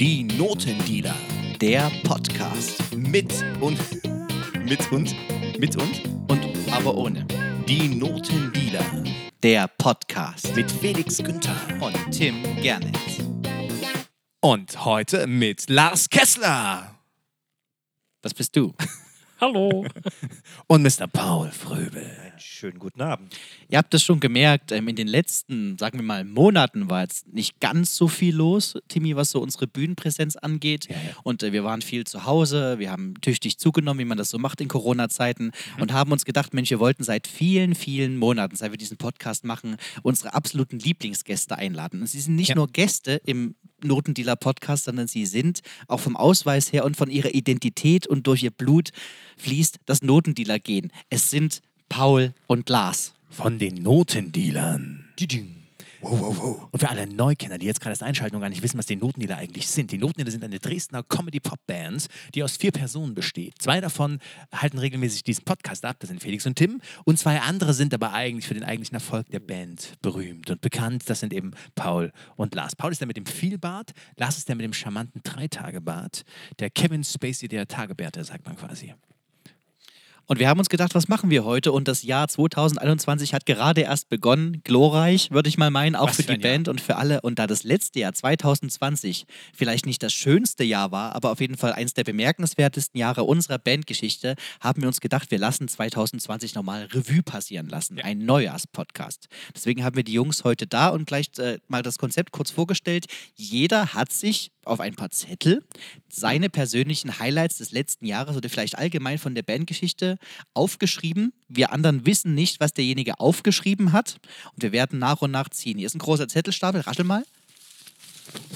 Die Notendealer. Der Podcast. Mit und. Mit und. Mit und. Und aber ohne. Die Notendealer. Der Podcast. Mit Felix Günther. Und Tim Gernitz. Und heute mit Lars Kessler. Das bist du. Hallo. Und Mr. Paul Fröbel. Schönen guten Abend. Ihr habt es schon gemerkt, ähm, in den letzten, sagen wir mal, Monaten war jetzt nicht ganz so viel los, Timmy, was so unsere Bühnenpräsenz angeht. Ja, ja. Und äh, wir waren viel zu Hause, wir haben tüchtig zugenommen, wie man das so macht in Corona-Zeiten Mhm. und haben uns gedacht, Mensch, wir wollten seit vielen, vielen Monaten, seit wir diesen Podcast machen, unsere absoluten Lieblingsgäste einladen. Und sie sind nicht Ja. nur Gäste im Notendealer-Podcast, sondern sie sind auch vom Ausweis her und von ihrer Identität und durch ihr Blut fließt das Notendealer-Gen. Es sind Paul und Lars. Von den Notendealern. Wow, wow, wow. Und für alle Neukenner, die jetzt gerade erst einschalten und gar nicht wissen, was die Notendealer eigentlich sind. Die Notendealer sind eine Dresdner Comedy-Pop-Band, die aus vier Personen besteht. Zwei davon halten regelmäßig diesen Podcast ab, das sind Felix und Tim. Und zwei andere sind aber eigentlich für den eigentlichen Erfolg der Band berühmt und bekannt. Das sind eben Paul und Lars. Paul ist der mit dem Vielbart, Lars ist der mit dem charmanten Dreitagebart. Der Kevin Spacey der Tagebärte, sagt man quasi. Und wir haben uns gedacht, was machen wir heute? Und das Jahr 2021 hat gerade erst begonnen. Glorreich, würde ich mal meinen, auch Was für für die ein Jahr. Band und für alle. Und da das letzte Jahr 2020 vielleicht nicht das schönste Jahr war, aber auf jeden Fall eins der bemerkenswertesten Jahre unserer Bandgeschichte, haben wir uns gedacht, wir lassen 2020 nochmal Revue passieren lassen. Ein Neujahrspodcast. Deswegen haben wir die Jungs heute da und gleich äh, mal das Konzept kurz vorgestellt. Jeder hat sich auf ein paar Zettel seine persönlichen Highlights des letzten Jahres oder vielleicht allgemein von der Bandgeschichte aufgeschrieben. Wir anderen wissen nicht, was derjenige aufgeschrieben hat. Und wir werden nach und nach ziehen. Hier ist ein großer Zettelstapel. Raschel mal.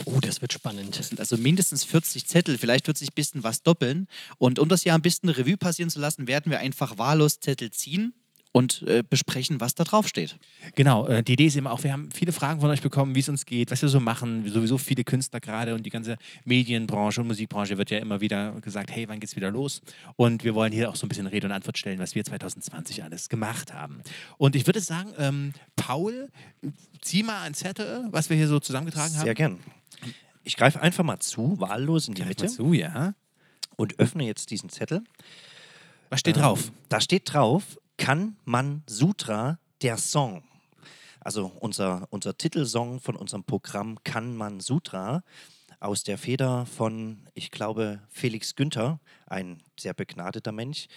Oh, das wird spannend. Das sind also mindestens 40 Zettel. Vielleicht wird sich ein bisschen was doppeln. Und um das Jahr ein bisschen Revue passieren zu lassen, werden wir einfach wahllos Zettel ziehen und äh, besprechen, was da drauf steht. Genau, äh, die Idee ist eben auch, wir haben viele Fragen von euch bekommen, wie es uns geht, was wir so machen. Sowieso viele Künstler gerade und die ganze Medienbranche und Musikbranche wird ja immer wieder gesagt, hey, wann geht's wieder los? Und wir wollen hier auch so ein bisschen Rede und Antwort stellen, was wir 2020 alles gemacht haben. Und ich würde sagen, ähm, Paul, zieh mal einen Zettel, was wir hier so zusammengetragen haben. Sehr gern. Ich greife einfach mal zu, wahllos in die Greif Mitte mal zu, ja. und öffne jetzt diesen Zettel. Was steht Ähm, drauf? Da steht drauf, kann man Sutra, der Song. Also unser, unser Titelsong von unserem Programm Kann man Sutra aus der Feder von, ich glaube, Felix Günther, ein sehr begnadeter Mensch.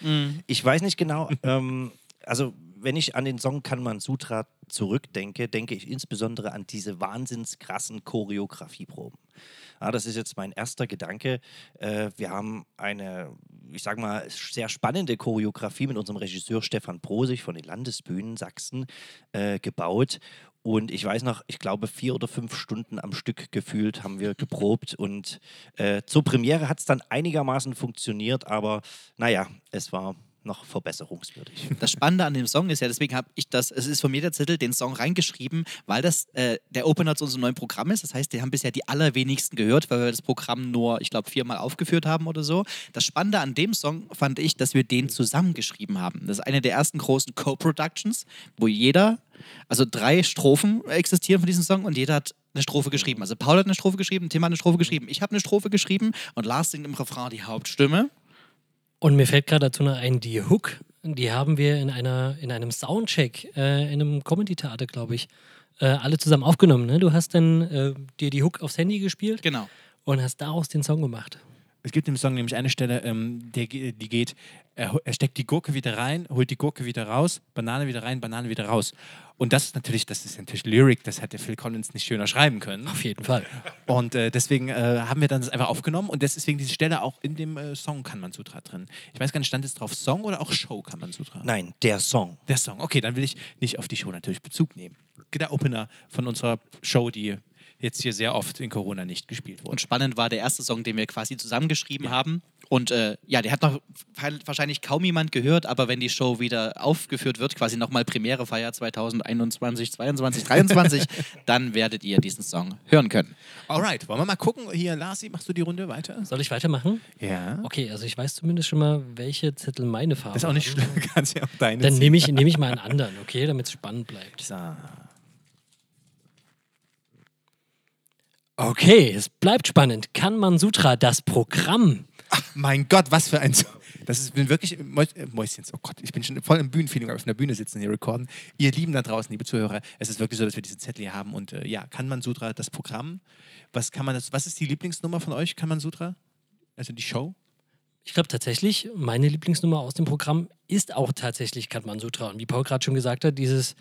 Ich weiß nicht genau, ähm, also wenn ich an den Song Kann man Sutra zurückdenke, denke ich insbesondere an diese wahnsinns krassen Choreografieproben. Ja, das ist jetzt mein erster Gedanke. Äh, wir haben eine, ich sage mal, sehr spannende Choreografie mit unserem Regisseur Stefan Prosig von den Landesbühnen Sachsen äh, gebaut. Und ich weiß noch, ich glaube, vier oder fünf Stunden am Stück gefühlt haben wir geprobt. Und äh, zur Premiere hat es dann einigermaßen funktioniert, aber naja, es war noch verbesserungswürdig. Das Spannende an dem Song ist ja, deswegen habe ich das, es ist von mir der Zettel, den Song reingeschrieben, weil das äh, der Opener zu unserem neuen Programm ist. Das heißt, die haben bisher die allerwenigsten gehört, weil wir das Programm nur, ich glaube, viermal aufgeführt haben oder so. Das Spannende an dem Song fand ich, dass wir den zusammengeschrieben haben. Das ist eine der ersten großen Co-Productions, wo jeder, also drei Strophen existieren von diesem Song und jeder hat eine Strophe geschrieben. Also Paul hat eine Strophe geschrieben, Tim hat eine Strophe geschrieben, ich habe eine Strophe geschrieben und Lars singt im Refrain die Hauptstimme. Und mir fällt gerade dazu noch ein, die Hook, die haben wir in, einer, in einem Soundcheck, äh, in einem Comedy-Theater, glaube ich, äh, alle zusammen aufgenommen. Ne? Du hast dann äh, dir die Hook aufs Handy gespielt Genau. und hast daraus den Song gemacht. Es gibt im Song nämlich eine Stelle, ähm, der, die geht, er, er steckt die Gurke wieder rein, holt die Gurke wieder raus, Banane wieder rein, Banane wieder raus. Und das ist natürlich, das ist natürlich Lyric, das hätte Phil Collins nicht schöner schreiben können. Auf jeden Fall. Und äh, deswegen äh, haben wir dann das einfach aufgenommen und deswegen diese Stelle auch in dem äh, Song kann man Sutra drin. Ich weiß gar nicht, stand es drauf Song oder auch Show kann man Sutra? Nein, der Song. Der Song. Okay, dann will ich nicht auf die Show natürlich Bezug nehmen. Der Opener von unserer Show, die jetzt hier sehr oft in Corona nicht gespielt wurde. Und spannend war der erste Song, den wir quasi zusammengeschrieben haben. Und äh, ja, der hat noch wahrscheinlich kaum jemand gehört, aber wenn die Show wieder aufgeführt wird, quasi nochmal Premierefeier 2021, 22, 23, dann werdet ihr diesen Song hören können. Alright, wollen wir mal gucken? Hier, Larsi, machst du die Runde weiter? Soll ich weitermachen? Ja. Okay, also ich weiß zumindest schon mal, welche Zettel meine Farbe Das ist auch nicht schlimm, kannst ja auch deine Dann nehme ich, nehm ich mal einen anderen, okay, damit es spannend bleibt. So. Okay, es bleibt spannend. Kann man Sutra das Programm? Mein Gott, was für ein. Das ist bin wirklich. Mäus- äh, Mäuschens, oh Gott, ich bin schon voll im Bühnenfeeling, wir auf einer Bühne sitzen hier recorden. Ihr Lieben da draußen, liebe Zuhörer, es ist wirklich so, dass wir diesen Zettel hier haben. Und äh, ja, kann man Sutra das Programm? Was kann man das, was ist die Lieblingsnummer von euch? Kann man Sutra? Also die Show? Ich glaube tatsächlich, meine Lieblingsnummer aus dem Programm ist auch tatsächlich Katman Sutra. Und wie Paul gerade schon gesagt hat, dieses,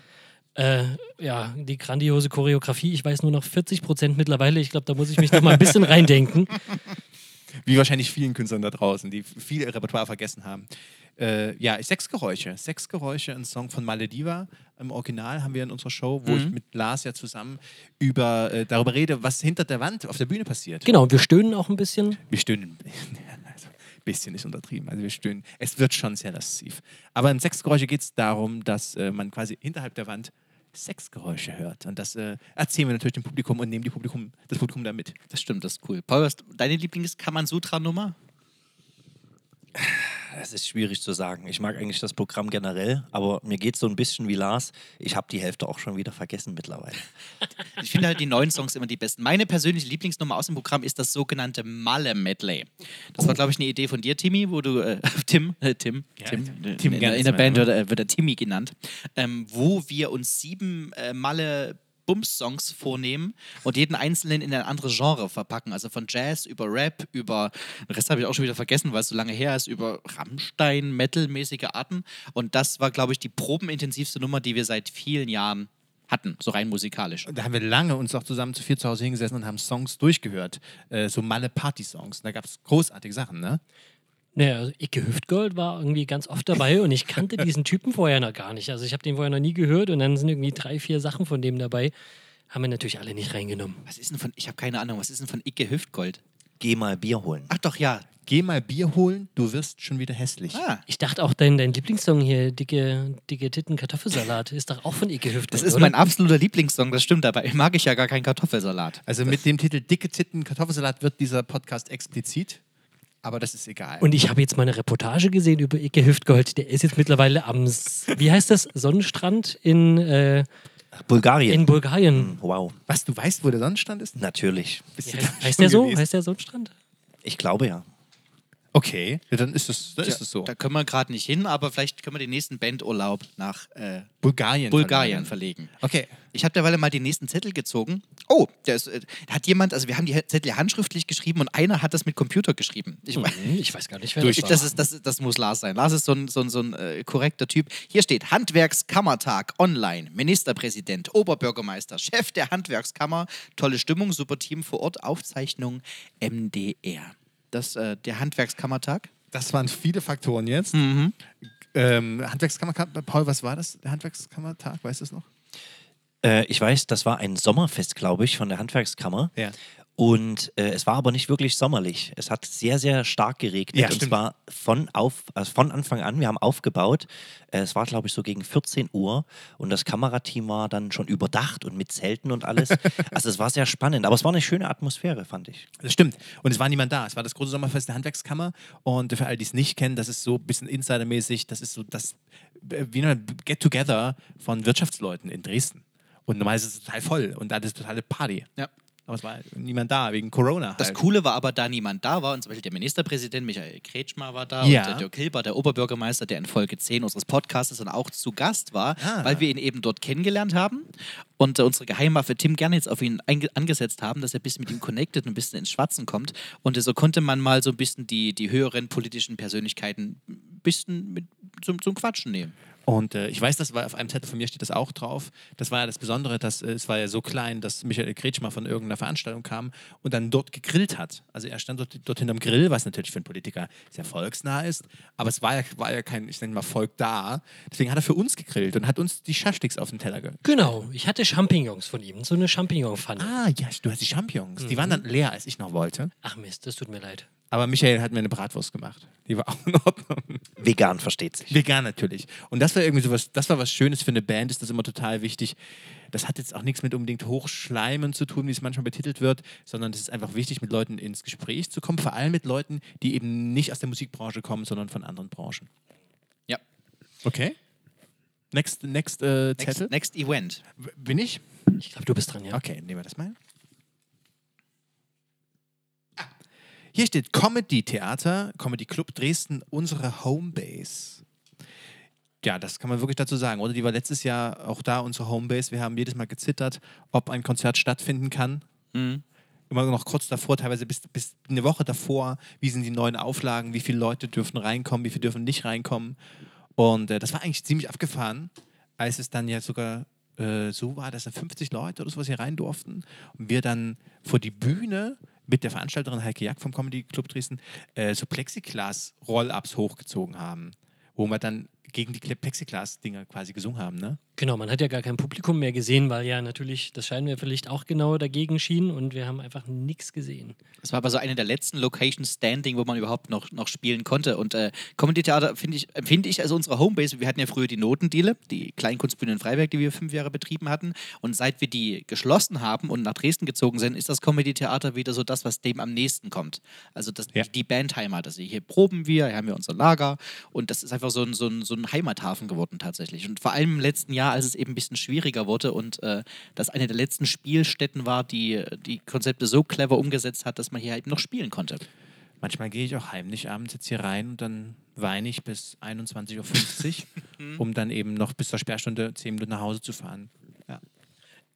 äh, ja, die grandiose Choreografie, ich weiß nur noch 40 Prozent mittlerweile. Ich glaube, da muss ich mich noch mal ein bisschen reindenken. Wie wahrscheinlich vielen Künstlern da draußen, die viel ihr Repertoire vergessen haben. Äh, ja, Sexgeräusche. Sexgeräusche, ein Song von Malediva. Im Original haben wir in unserer Show, wo ich mit Lars ja zusammen über, äh, darüber rede, was hinter der Wand auf der Bühne passiert. Genau, wir stöhnen auch ein bisschen. Wir stöhnen. Also, ein bisschen ist untertrieben. Also wir stöhnen. Es wird schon sehr lasziv. Aber in Sexgeräusche geht es darum, dass äh, man quasi hinterhalb der Wand Sexgeräusche hört. Und das äh, erzählen wir natürlich dem Publikum und nehmen Publikum, das Publikum da mit. Das stimmt, das ist cool. Paul, was deine Lieblings-Kaman-Sutra-Nummer? Es ist schwierig zu sagen. Ich mag eigentlich das Programm generell, aber mir geht es so ein bisschen wie Lars. Ich habe die Hälfte auch schon wieder vergessen mittlerweile. Ich finde halt die neuen Songs immer die besten. Meine persönliche Lieblingsnummer aus dem Programm ist das sogenannte Malle-Medley. Das war, glaube ich, eine Idee von dir, Timmy, wo du, äh, Tim, äh, Tim, Ja, Tim, Tim in, der- in der Band wird, er- wird er Timmy genannt, ähm, wo wir uns sieben äh, Malle Bums-Songs vornehmen und jeden einzelnen in ein anderes Genre verpacken. Also von Jazz über Rap, über, den Rest habe ich auch schon wieder vergessen, weil es so lange her ist, über Rammstein, Metal-mäßige Arten. Und das war, glaube ich, die probenintensivste Nummer, die wir seit vielen Jahren hatten, so rein musikalisch. Da haben wir lange uns auch zusammen zu vier zu Hause hingesessen und haben Songs durchgehört. Äh, so Malle Party-Songs. Da gab es großartige Sachen, ne? Naja, also Icke Hüftgold war irgendwie ganz oft dabei und ich kannte diesen Typen vorher noch gar nicht. Also ich habe den vorher noch nie gehört und dann sind irgendwie drei, vier Sachen von dem dabei. Haben wir natürlich alle nicht reingenommen. Was ist denn von, ich habe keine Ahnung, was ist denn von Icke Hüftgold? Geh mal Bier holen. Ach doch, ja. Geh mal Bier holen, du wirst schon wieder hässlich. Ah, Ich dachte auch, dein, dein Lieblingssong hier, dicke, dicke Titten Kartoffelsalat, ist doch auch von Icke Hüftgold. das ist oder? mein absoluter Lieblingssong, das stimmt, dabei mag ich ja gar keinen Kartoffelsalat. Also mit dem Titel Dicke Titten Kartoffelsalat wird dieser Podcast explizit. Aber das ist egal. Und ich habe jetzt mal eine Reportage gesehen über Icke Hüftgold. Der ist jetzt mittlerweile am, S- wie heißt das, Sonnenstrand in, äh, Bulgarien. in Bulgarien. wow, Was, du weißt, wo der Sonnenstand ist? natürlich. Bist du heißt, heißt der so? gewesen? Heißt der Sonnenstrand? Ich glaube ja. Okay, ja, dann ist es dann ist es so. Da können wir gerade nicht hin, aber vielleicht können wir den nächsten Bandurlaub nach äh, Bulgarien. Bulgarien verlegen. verlegen. Okay. Ich habe derweil mal den nächsten Zettel gezogen. Oh, der ist, äh, hat jemand, also wir haben die Zettel ja handschriftlich geschrieben und einer hat das mit Computer geschrieben. Ich, Hm, Ich weiß gar nicht, wer Ich, das das, ist, das, das muss Lars sein. Lars ist so ein, so ein, so ein äh, korrekter Typ. Hier steht Handwerkskammertag online. Ministerpräsident, Oberbürgermeister, Chef der Handwerkskammer. Tolle Stimmung, super Team vor Ort. Aufzeichnung MDR. Das äh, der Handwerkskammertag. Das waren viele Faktoren jetzt. Mhm. Ähm, Handwerkskammer, Paul, was war das? Der Handwerkskammertag, weißt du es noch? Äh, ich weiß, das war ein Sommerfest, glaube ich, von der Handwerkskammer. Ja. Und äh, es war aber nicht wirklich sommerlich. Es hat sehr, sehr stark geregnet. Ja, und stimmt. zwar von, auf, also von Anfang an. Wir haben aufgebaut. Äh, es war, glaube ich, so gegen 14 Uhr. Und das Kamerateam war dann schon überdacht und mit Zelten und alles. also es war sehr spannend. Aber es war eine schöne Atmosphäre, fand ich. Das stimmt. Und es war niemand da. Es war das große Sommerfest der Handwerkskammer. Und für alle, die es nicht kennen, das ist so ein bisschen insidermäßig. Das ist so das äh, wie ein Get-Together von Wirtschaftsleuten in Dresden. Und normalerweise ist es total voll und da ist totale Party. Ja. Aber es war niemand da, wegen Corona. Das halt. Coole war aber, da niemand da war, und zum Beispiel der Ministerpräsident Michael Kretschmer war da Ja. und der Dirk Hilber, der Oberbürgermeister, der in Folge 10 unseres Podcasts dann auch zu Gast war, Ah. weil wir ihn eben dort kennengelernt haben und äh, unsere Geheimwaffe Tim gerne jetzt auf ihn angesetzt haben, dass er ein bisschen mit ihm connected und ein bisschen ins Schwatzen kommt. Und äh, so konnte man mal so ein bisschen die, die höheren politischen Persönlichkeiten ein bisschen mit zum, zum Quatschen nehmen. Und äh, ich weiß, das war auf einem Zettel von mir steht das auch drauf. Das war ja das Besondere, dass äh, es war ja so klein, dass Michael Kretschmer von irgendeiner Veranstaltung kam und dann dort gegrillt hat. Also er stand dort, dort hinterm Grill, was natürlich für einen Politiker sehr volksnah ist, aber es war ja, war ja kein, ich nenne mal Volk da. Deswegen hat er für uns gegrillt und hat uns die Schaschtiks auf den Teller ge Genau, ich hatte Champignons von ihm, so eine Champignon-Pfanne. Ah, ja, du hast die Champignons. Die waren dann leer, als ich noch wollte. Ach Mist, das tut mir leid. Aber Michael hat mir eine Bratwurst gemacht. Die war auch in Ordnung. Vegan versteht sich. Vegan natürlich. Und das war irgendwie sowas, das war was Schönes für eine Band, ist das immer total wichtig. Das hat jetzt auch nichts mit unbedingt Hochschleimen zu tun, wie es manchmal betitelt wird, sondern es ist einfach wichtig, mit Leuten ins Gespräch zu kommen, vor allem mit Leuten, die eben nicht aus der Musikbranche kommen, sondern von anderen Branchen. Ja. Okay. Next, next äh, Zettel. Next, next Event. Bin ich? Ich glaube, du bist dran, ja. Okay, nehmen wir das mal. Hier steht Comedy Theater, Comedy Club Dresden, unsere Homebase. Ja, das kann man wirklich dazu sagen. Oder die war letztes Jahr auch da, unsere Homebase. Wir haben jedes Mal gezittert, ob ein Konzert stattfinden kann. Immer noch kurz davor, teilweise bis, bis eine Woche davor, wie sind die neuen Auflagen, wie viele Leute dürfen reinkommen, wie viele dürfen nicht reinkommen. Und äh, das war eigentlich ziemlich abgefahren, als es dann ja sogar äh, so war, dass da 50 Leute oder sowas hier rein durften und wir dann vor die Bühne mit der Veranstalterin Heike Jack vom Comedy Club Dresden äh, so Plexiglas-Roll-Ups hochgezogen haben, wo wir dann gegen die Plexiglas-Dinger quasi gesungen haben, ne? Genau, man hat ja gar kein Publikum mehr gesehen, weil ja natürlich das Scheinwerferlicht auch genau dagegen schien und wir haben einfach nichts gesehen. Das war aber so eine der letzten Locations Standing, wo man überhaupt noch, noch spielen konnte. Und äh, Comedy Theater finde ich, empfinde ich als unsere Homebase. Wir hatten ja früher die Notendiele, die Kleinkunstbühne in Freiberg, die wir fünf Jahre betrieben hatten. Und seit wir die geschlossen haben und nach Dresden gezogen sind, ist das Comedy Theater wieder so das, was dem am nächsten kommt. Also das, Ja. die Bandheimat. Also hier proben wir, hier haben wir unser Lager. Und das ist einfach so ein, so ein, so ein Heimathafen geworden tatsächlich. Und vor allem im letzten Jahr, als es eben ein bisschen schwieriger wurde und äh, das eine der letzten Spielstätten war, die die Konzepte so clever umgesetzt hat, dass man hier eben noch spielen konnte. Manchmal gehe ich auch heimlich abends jetzt hier rein und dann weine ich bis 21.50 Uhr, um dann eben noch bis zur Sperrstunde 10 Minuten nach Hause zu fahren. Ja.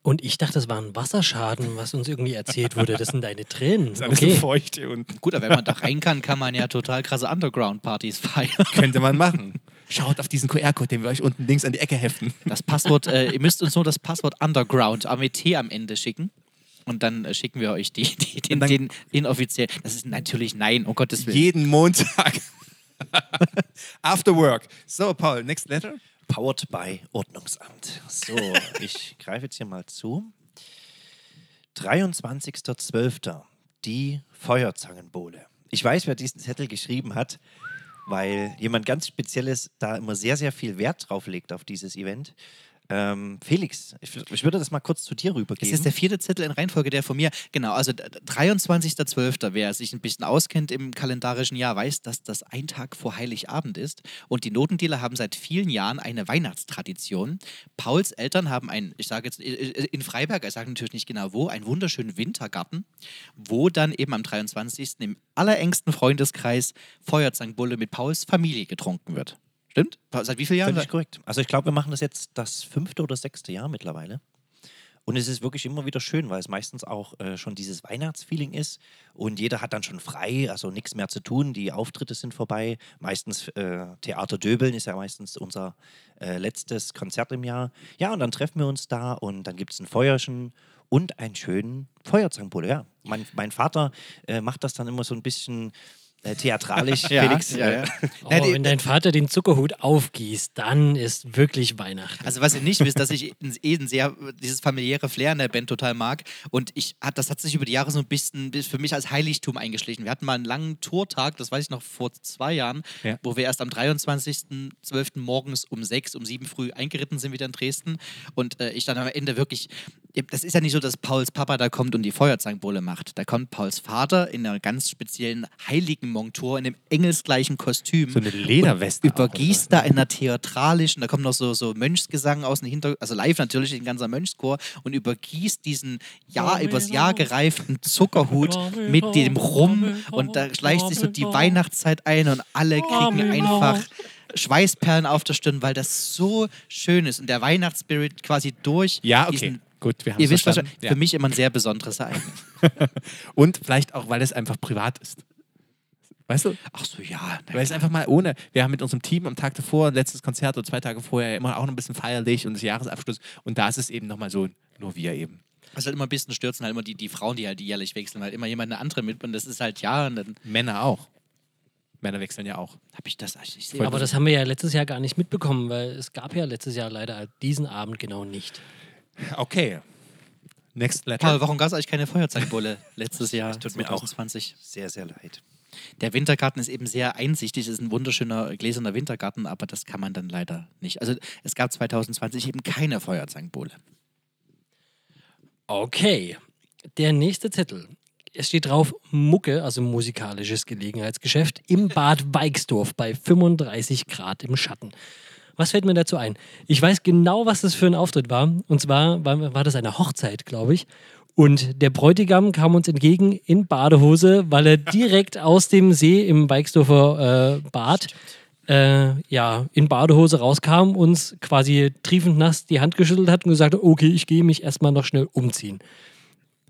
Und ich dachte, das war ein Wasserschaden, was uns irgendwie erzählt wurde. Das sind deine Tränen. so Okay. feucht hier unten. Gut, aber wenn man da rein kann, kann man ja total krasse Underground-Partys feiern. Könnte man machen. Schaut auf diesen QR-Code, den wir euch unten links an die Ecke heften. Das Passwort, äh, ihr müsst uns nur das Passwort Underground, AMT am Ende schicken. Und dann äh, schicken wir euch die, die, den, den inoffiziell. Das ist natürlich nein, um Gottes Willen. Jeden Montag. After work. So, Paul, next letter. Powered by Ordnungsamt. So, ich greife jetzt hier mal zu. 23.12. Die Feuerzangenbowle. Ich weiß, wer diesen Zettel geschrieben hat, weil jemand ganz Spezielles da immer sehr, sehr viel Wert drauf legt auf dieses Event. Ähm, Felix, ich, ich würde das mal kurz zu dir Das rübergeben. ist der vierte Zettel in Reihenfolge, der von mir. Genau, also d- 23.12. Wer sich ein bisschen auskennt im kalendarischen Jahr, weiß, dass das ein Tag vor Heiligabend ist. Und die Notendealer haben seit vielen Jahren eine Weihnachtstradition. Pauls Eltern haben ein, ich sage jetzt äh, äh, in Freiberg, ich sage natürlich nicht genau wo, einen wunderschönen Wintergarten, wo dann eben am 23. im allerengsten Freundeskreis Feuerzangenbulle mit Pauls Familie getrunken wird. Stimmt? Seit wie vielen Jahren? Völlig korrekt. Also ich glaube, wir machen das jetzt das fünfte oder sechste Jahr mittlerweile. Und es ist wirklich immer wieder schön, weil es meistens auch äh, schon dieses Weihnachtsfeeling ist und jeder hat dann schon frei, also nichts mehr zu tun. Die Auftritte sind vorbei. Meistens äh, Theater Döbeln ist ja meistens unser äh, letztes Konzert im Jahr. Ja, und dann treffen wir uns da und dann gibt es ein Feuerchen und einen schönen Feuerzangenbulle. Ja, mein, mein Vater äh, macht das dann immer so ein bisschen äh, theatralisch. Ja, Felix, ja, ja. äh, Oh, wenn dein Vater den Zuckerhut aufgießt, dann ist wirklich Weihnachten. Also was ihr nicht wisst, dass ich eh sehr dieses familiäre Flair in der Band total mag und ich hat das hat sich über die Jahre so ein bisschen bis für mich als Heiligtum eingeschlichen. Wir hatten mal einen langen Tourtag, das weiß ich noch vor zwei Jahren, Ja. wo wir erst am 23.12. morgens um sechs, um sieben früh eingeritten sind wieder in Dresden und äh, ich dann am Ende wirklich das ist ja nicht so, dass Pauls Papa da kommt und die Feuerzangenbowle macht. Da kommt Pauls Vater in einer ganz speziellen heiligen Montur, in einem engelsgleichen Kostüm So eine Lederweste. auch übergießt da in einer theatralischen, da kommt noch so, so Mönchsgesang aus dem Hintergrund, also live natürlich, ein ganzer Mönchschor und übergießt diesen Jahr übers Jahr gereiften Zuckerhut mit dem Rum und da schleicht sich so die Weihnachtszeit ein und alle kriegen einfach Schweißperlen auf der Stirn, weil das so schön ist und der Weihnachtsspirit quasi durch Ja, okay. diesen, Gut, wir haben ihr wisst was, verstanden. für mich immer ein sehr besonderes Ereignis. Und vielleicht auch, weil es einfach privat ist. Weißt du? Ach so, ja. Weil es einfach mal ohne, wir haben mit unserem Team am Tag davor, letztes Konzert oder zwei Tage vorher immer auch noch ein bisschen feierlich und das Jahresabschluss und da ist es eben nochmal so, nur wir eben. Was halt immer ein bisschen stürzen, halt immer die, die Frauen, die halt jährlich wechseln, halt immer jemand eine andere mit und das ist halt ja und dann Männer auch. Männer wechseln ja auch. habe ich das, ich sehe Voll Aber das haben wir ja letztes Jahr gar nicht mitbekommen, weil es gab ja letztes Jahr leider diesen Abend genau nicht. Okay. Next letter. Paul, warum gab es eigentlich keine Feuerzeugbulle letztes Jahr, tut mir auch 2020? sehr, sehr leid. Der Wintergarten ist eben sehr einsichtig, es ist ein wunderschöner gläserner Wintergarten, aber das kann man dann leider nicht. Also es gab 2020 eben keine Feuerzangenbowle. Okay, der nächste Zettel. Es steht drauf Mucke, also musikalisches Gelegenheitsgeschäft, im Bad Weixdorf bei 35 Grad im Schatten. Was fällt mir dazu ein? Ich weiß genau, was das für ein Auftritt war. Und zwar war, war das eine Hochzeit, glaube ich. Und der Bräutigam kam uns entgegen in Badehose, weil er direkt aus dem See im Weixdorfer äh, Bad äh, ja, in Badehose rauskam, uns quasi triefend nass die Hand geschüttelt hat und gesagt hat, okay, ich gehe mich erstmal noch schnell umziehen.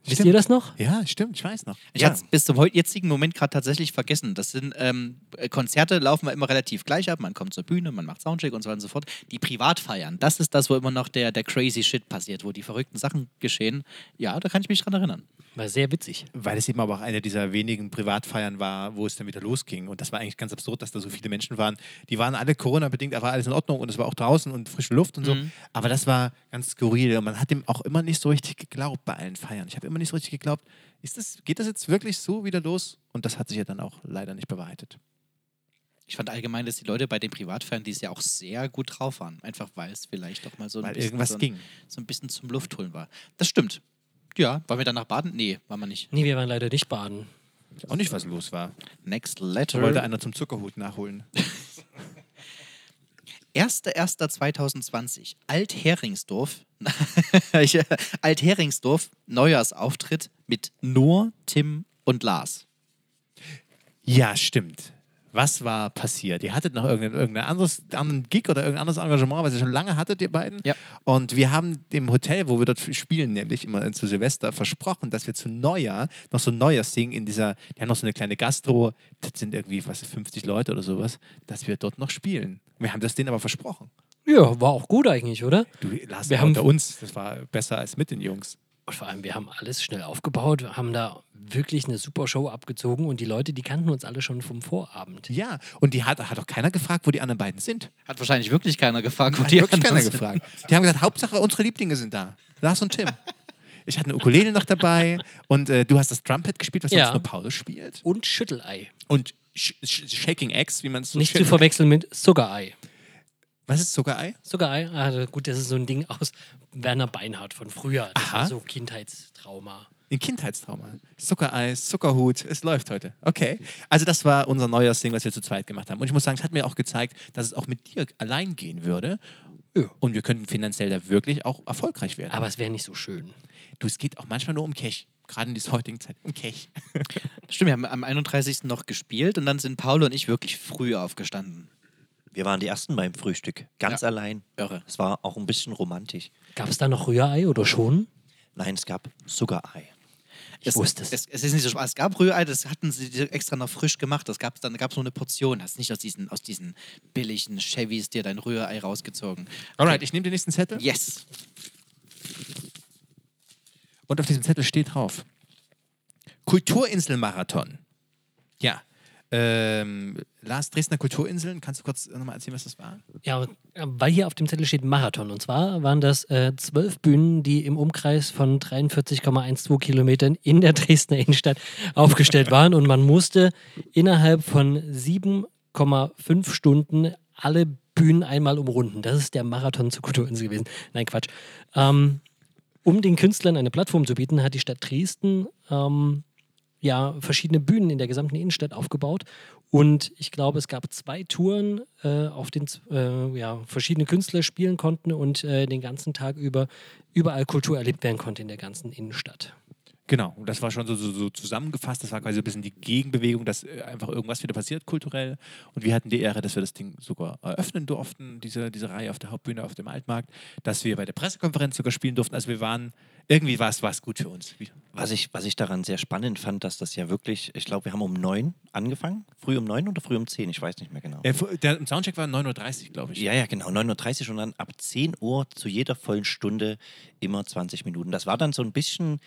Wisst ihr das noch? Ja, stimmt, ich weiß noch. Ich hatte es bis zum jetzigen Moment gerade tatsächlich vergessen. Das sind ähm, äh, Konzerte laufen wir immer relativ gleich ab. Man kommt zur Bühne, man macht Soundcheck und so weiter und so fort. Die Privatfeiern, das ist das, wo immer noch der, der crazy Shit passiert, wo die verrückten Sachen geschehen. Ja, da kann ich mich dran erinnern. War sehr witzig. Weil es eben aber auch eine dieser wenigen Privatfeiern war, wo es dann wieder losging. Und das war eigentlich ganz absurd, dass da so viele Menschen waren. Die waren alle Corona-bedingt, aber alles in Ordnung und es war auch draußen und frische Luft und so. Aber das war ganz skurril. Und man hat dem auch immer nicht so richtig geglaubt bei allen Feiern. Ich habe immer nicht so richtig geglaubt, ist das, geht das jetzt wirklich so wieder los? Und das hat sich ja dann auch leider nicht bewahrheitet. Ich fand allgemein, dass die Leute bei den Privatfeiern dieses Jahr auch sehr gut drauf waren. Einfach weil es vielleicht doch mal so ein Weil bisschen irgendwas so ein, ging. so ein bisschen zum Luftholen war. Das stimmt. Ja, waren wir danach baden? Nee, waren wir nicht. Nee, wir waren leider nicht baden. Auch nicht, was los war. Next Da letter. wollte einer zum Zuckerhut nachholen. 1.1.2020, Altheringsdorf. Altheringsdorf, Neujahrsauftritt mit Noor, Tim und Lars. Ja, stimmt. Was war passiert? Ihr hattet noch irgendein, irgendein anderes anderen Gig oder irgendein anderes Engagement, was ihr schon lange hattet, ihr beiden. Ja. Und wir haben dem Hotel, wo wir dort spielen, nämlich immer zu Silvester, versprochen, dass wir zu Neujahr noch so ein Neujahrsding in dieser, die haben noch so eine kleine Gastro, das sind irgendwie, was, 50 Leute oder sowas, dass wir dort noch spielen. Wir haben das denen aber versprochen. Ja, war auch gut eigentlich, oder? Du, Lars, Wir wir haben- unter uns, das war besser als mit den Jungs. Und vor allem, wir haben alles schnell aufgebaut, wir haben da wirklich eine super Show abgezogen und die Leute, die kannten uns alle schon vom Vorabend. Ja, und die hat, hat auch keiner gefragt, wo die anderen beiden sind. Hat wahrscheinlich wirklich keiner gefragt, wo Hat die wirklich keiner anderen sind. gefragt. Die haben gesagt, Hauptsache unsere Lieblinge sind da. Lars und Tim. Ich hatte eine Ukulele noch dabei und äh, du hast das Trumpet gespielt, was Ja. sonst nur Paul spielt. Und Schüttelei. Und Sh Sh Shaking Eggs, wie man es so Nicht zu verwechseln mit Zuckerei. Was ist Zuckerei? Zuckerei, ah, gut, das ist so ein Ding aus Werner Beinhardt von früher. Das Aha. so Kindheitstrauma. Ein Kindheitstrauma. Zuckereis, Zuckerhut, es läuft heute. Okay. Also das war unser Neujahrsding, was wir zu zweit gemacht haben. Und ich muss sagen, es hat mir auch gezeigt, dass es auch mit dir allein gehen würde. Und wir könnten finanziell da wirklich auch erfolgreich werden. Aber es wäre nicht so schön. du, es geht auch manchmal nur um Cash. Gerade in dieser heutigen Zeit. Um Cash. Stimmt, wir haben am 31. noch gespielt und dann sind Paul und ich wirklich früh aufgestanden. Wir waren die Ersten beim Frühstück. Ganz allein. Irre. Es war auch ein bisschen romantisch. Gab es da noch Rührei oder schon? Nein, es gab Zuckerei. Ich wusste es. es. Es ist nicht so. Es gab Rührei, das hatten sie extra noch frisch gemacht. Das gab dann gab es nur eine Portion. Hast nicht aus diesen, aus diesen billigen Chevys dir dein Rührei rausgezogen. Alright, ich nehme den nächsten Zettel. Yes. Und auf diesem Zettel steht drauf: Kulturinselmarathon. Ja. Ähm, Lars, Dresdner Kulturinseln, kannst du kurz nochmal erzählen, was das war? Ja, weil hier auf dem Zettel steht Marathon. Und zwar waren das äh, zwölf Bühnen, die im Umkreis von 43,12 Kilometern in der Dresdner Innenstadt aufgestellt waren. Und man musste innerhalb von 7,5 Stunden alle Bühnen einmal umrunden. Das ist der Marathon zur Kulturinsel gewesen. Nein, Quatsch. Ähm, um den Künstlern eine Plattform zu bieten, hat die Stadt Dresden ähm, ja, verschiedene Bühnen in der gesamten Innenstadt aufgebaut. Und ich glaube, es gab zwei Touren, äh, auf denen äh, ja, verschiedene Künstler spielen konnten und äh, den ganzen Tag über überall Kultur erlebt werden konnte in der ganzen Innenstadt. Genau, und das war schon so, so, so zusammengefasst. Das war quasi so ein bisschen die Gegenbewegung, dass äh, einfach irgendwas wieder passiert kulturell. Und wir hatten die Ehre, dass wir das Ding sogar eröffnen durften, diese, diese Reihe auf der Hauptbühne auf dem Altmarkt, dass wir bei der Pressekonferenz sogar spielen durften. Also wir waren, irgendwie war es gut für uns. Was ich, was ich daran sehr spannend fand, dass das ja wirklich, ich glaube, wir haben um neun angefangen. Früh um neun oder früh um zehn, ich weiß nicht mehr genau. Äh, der Soundcheck war 9.30 Uhr, glaube ich. Ja, ja, genau. 9.30 Uhr und dann ab 10 Uhr zu jeder vollen Stunde immer 20 Minuten. Das war dann so ein bisschen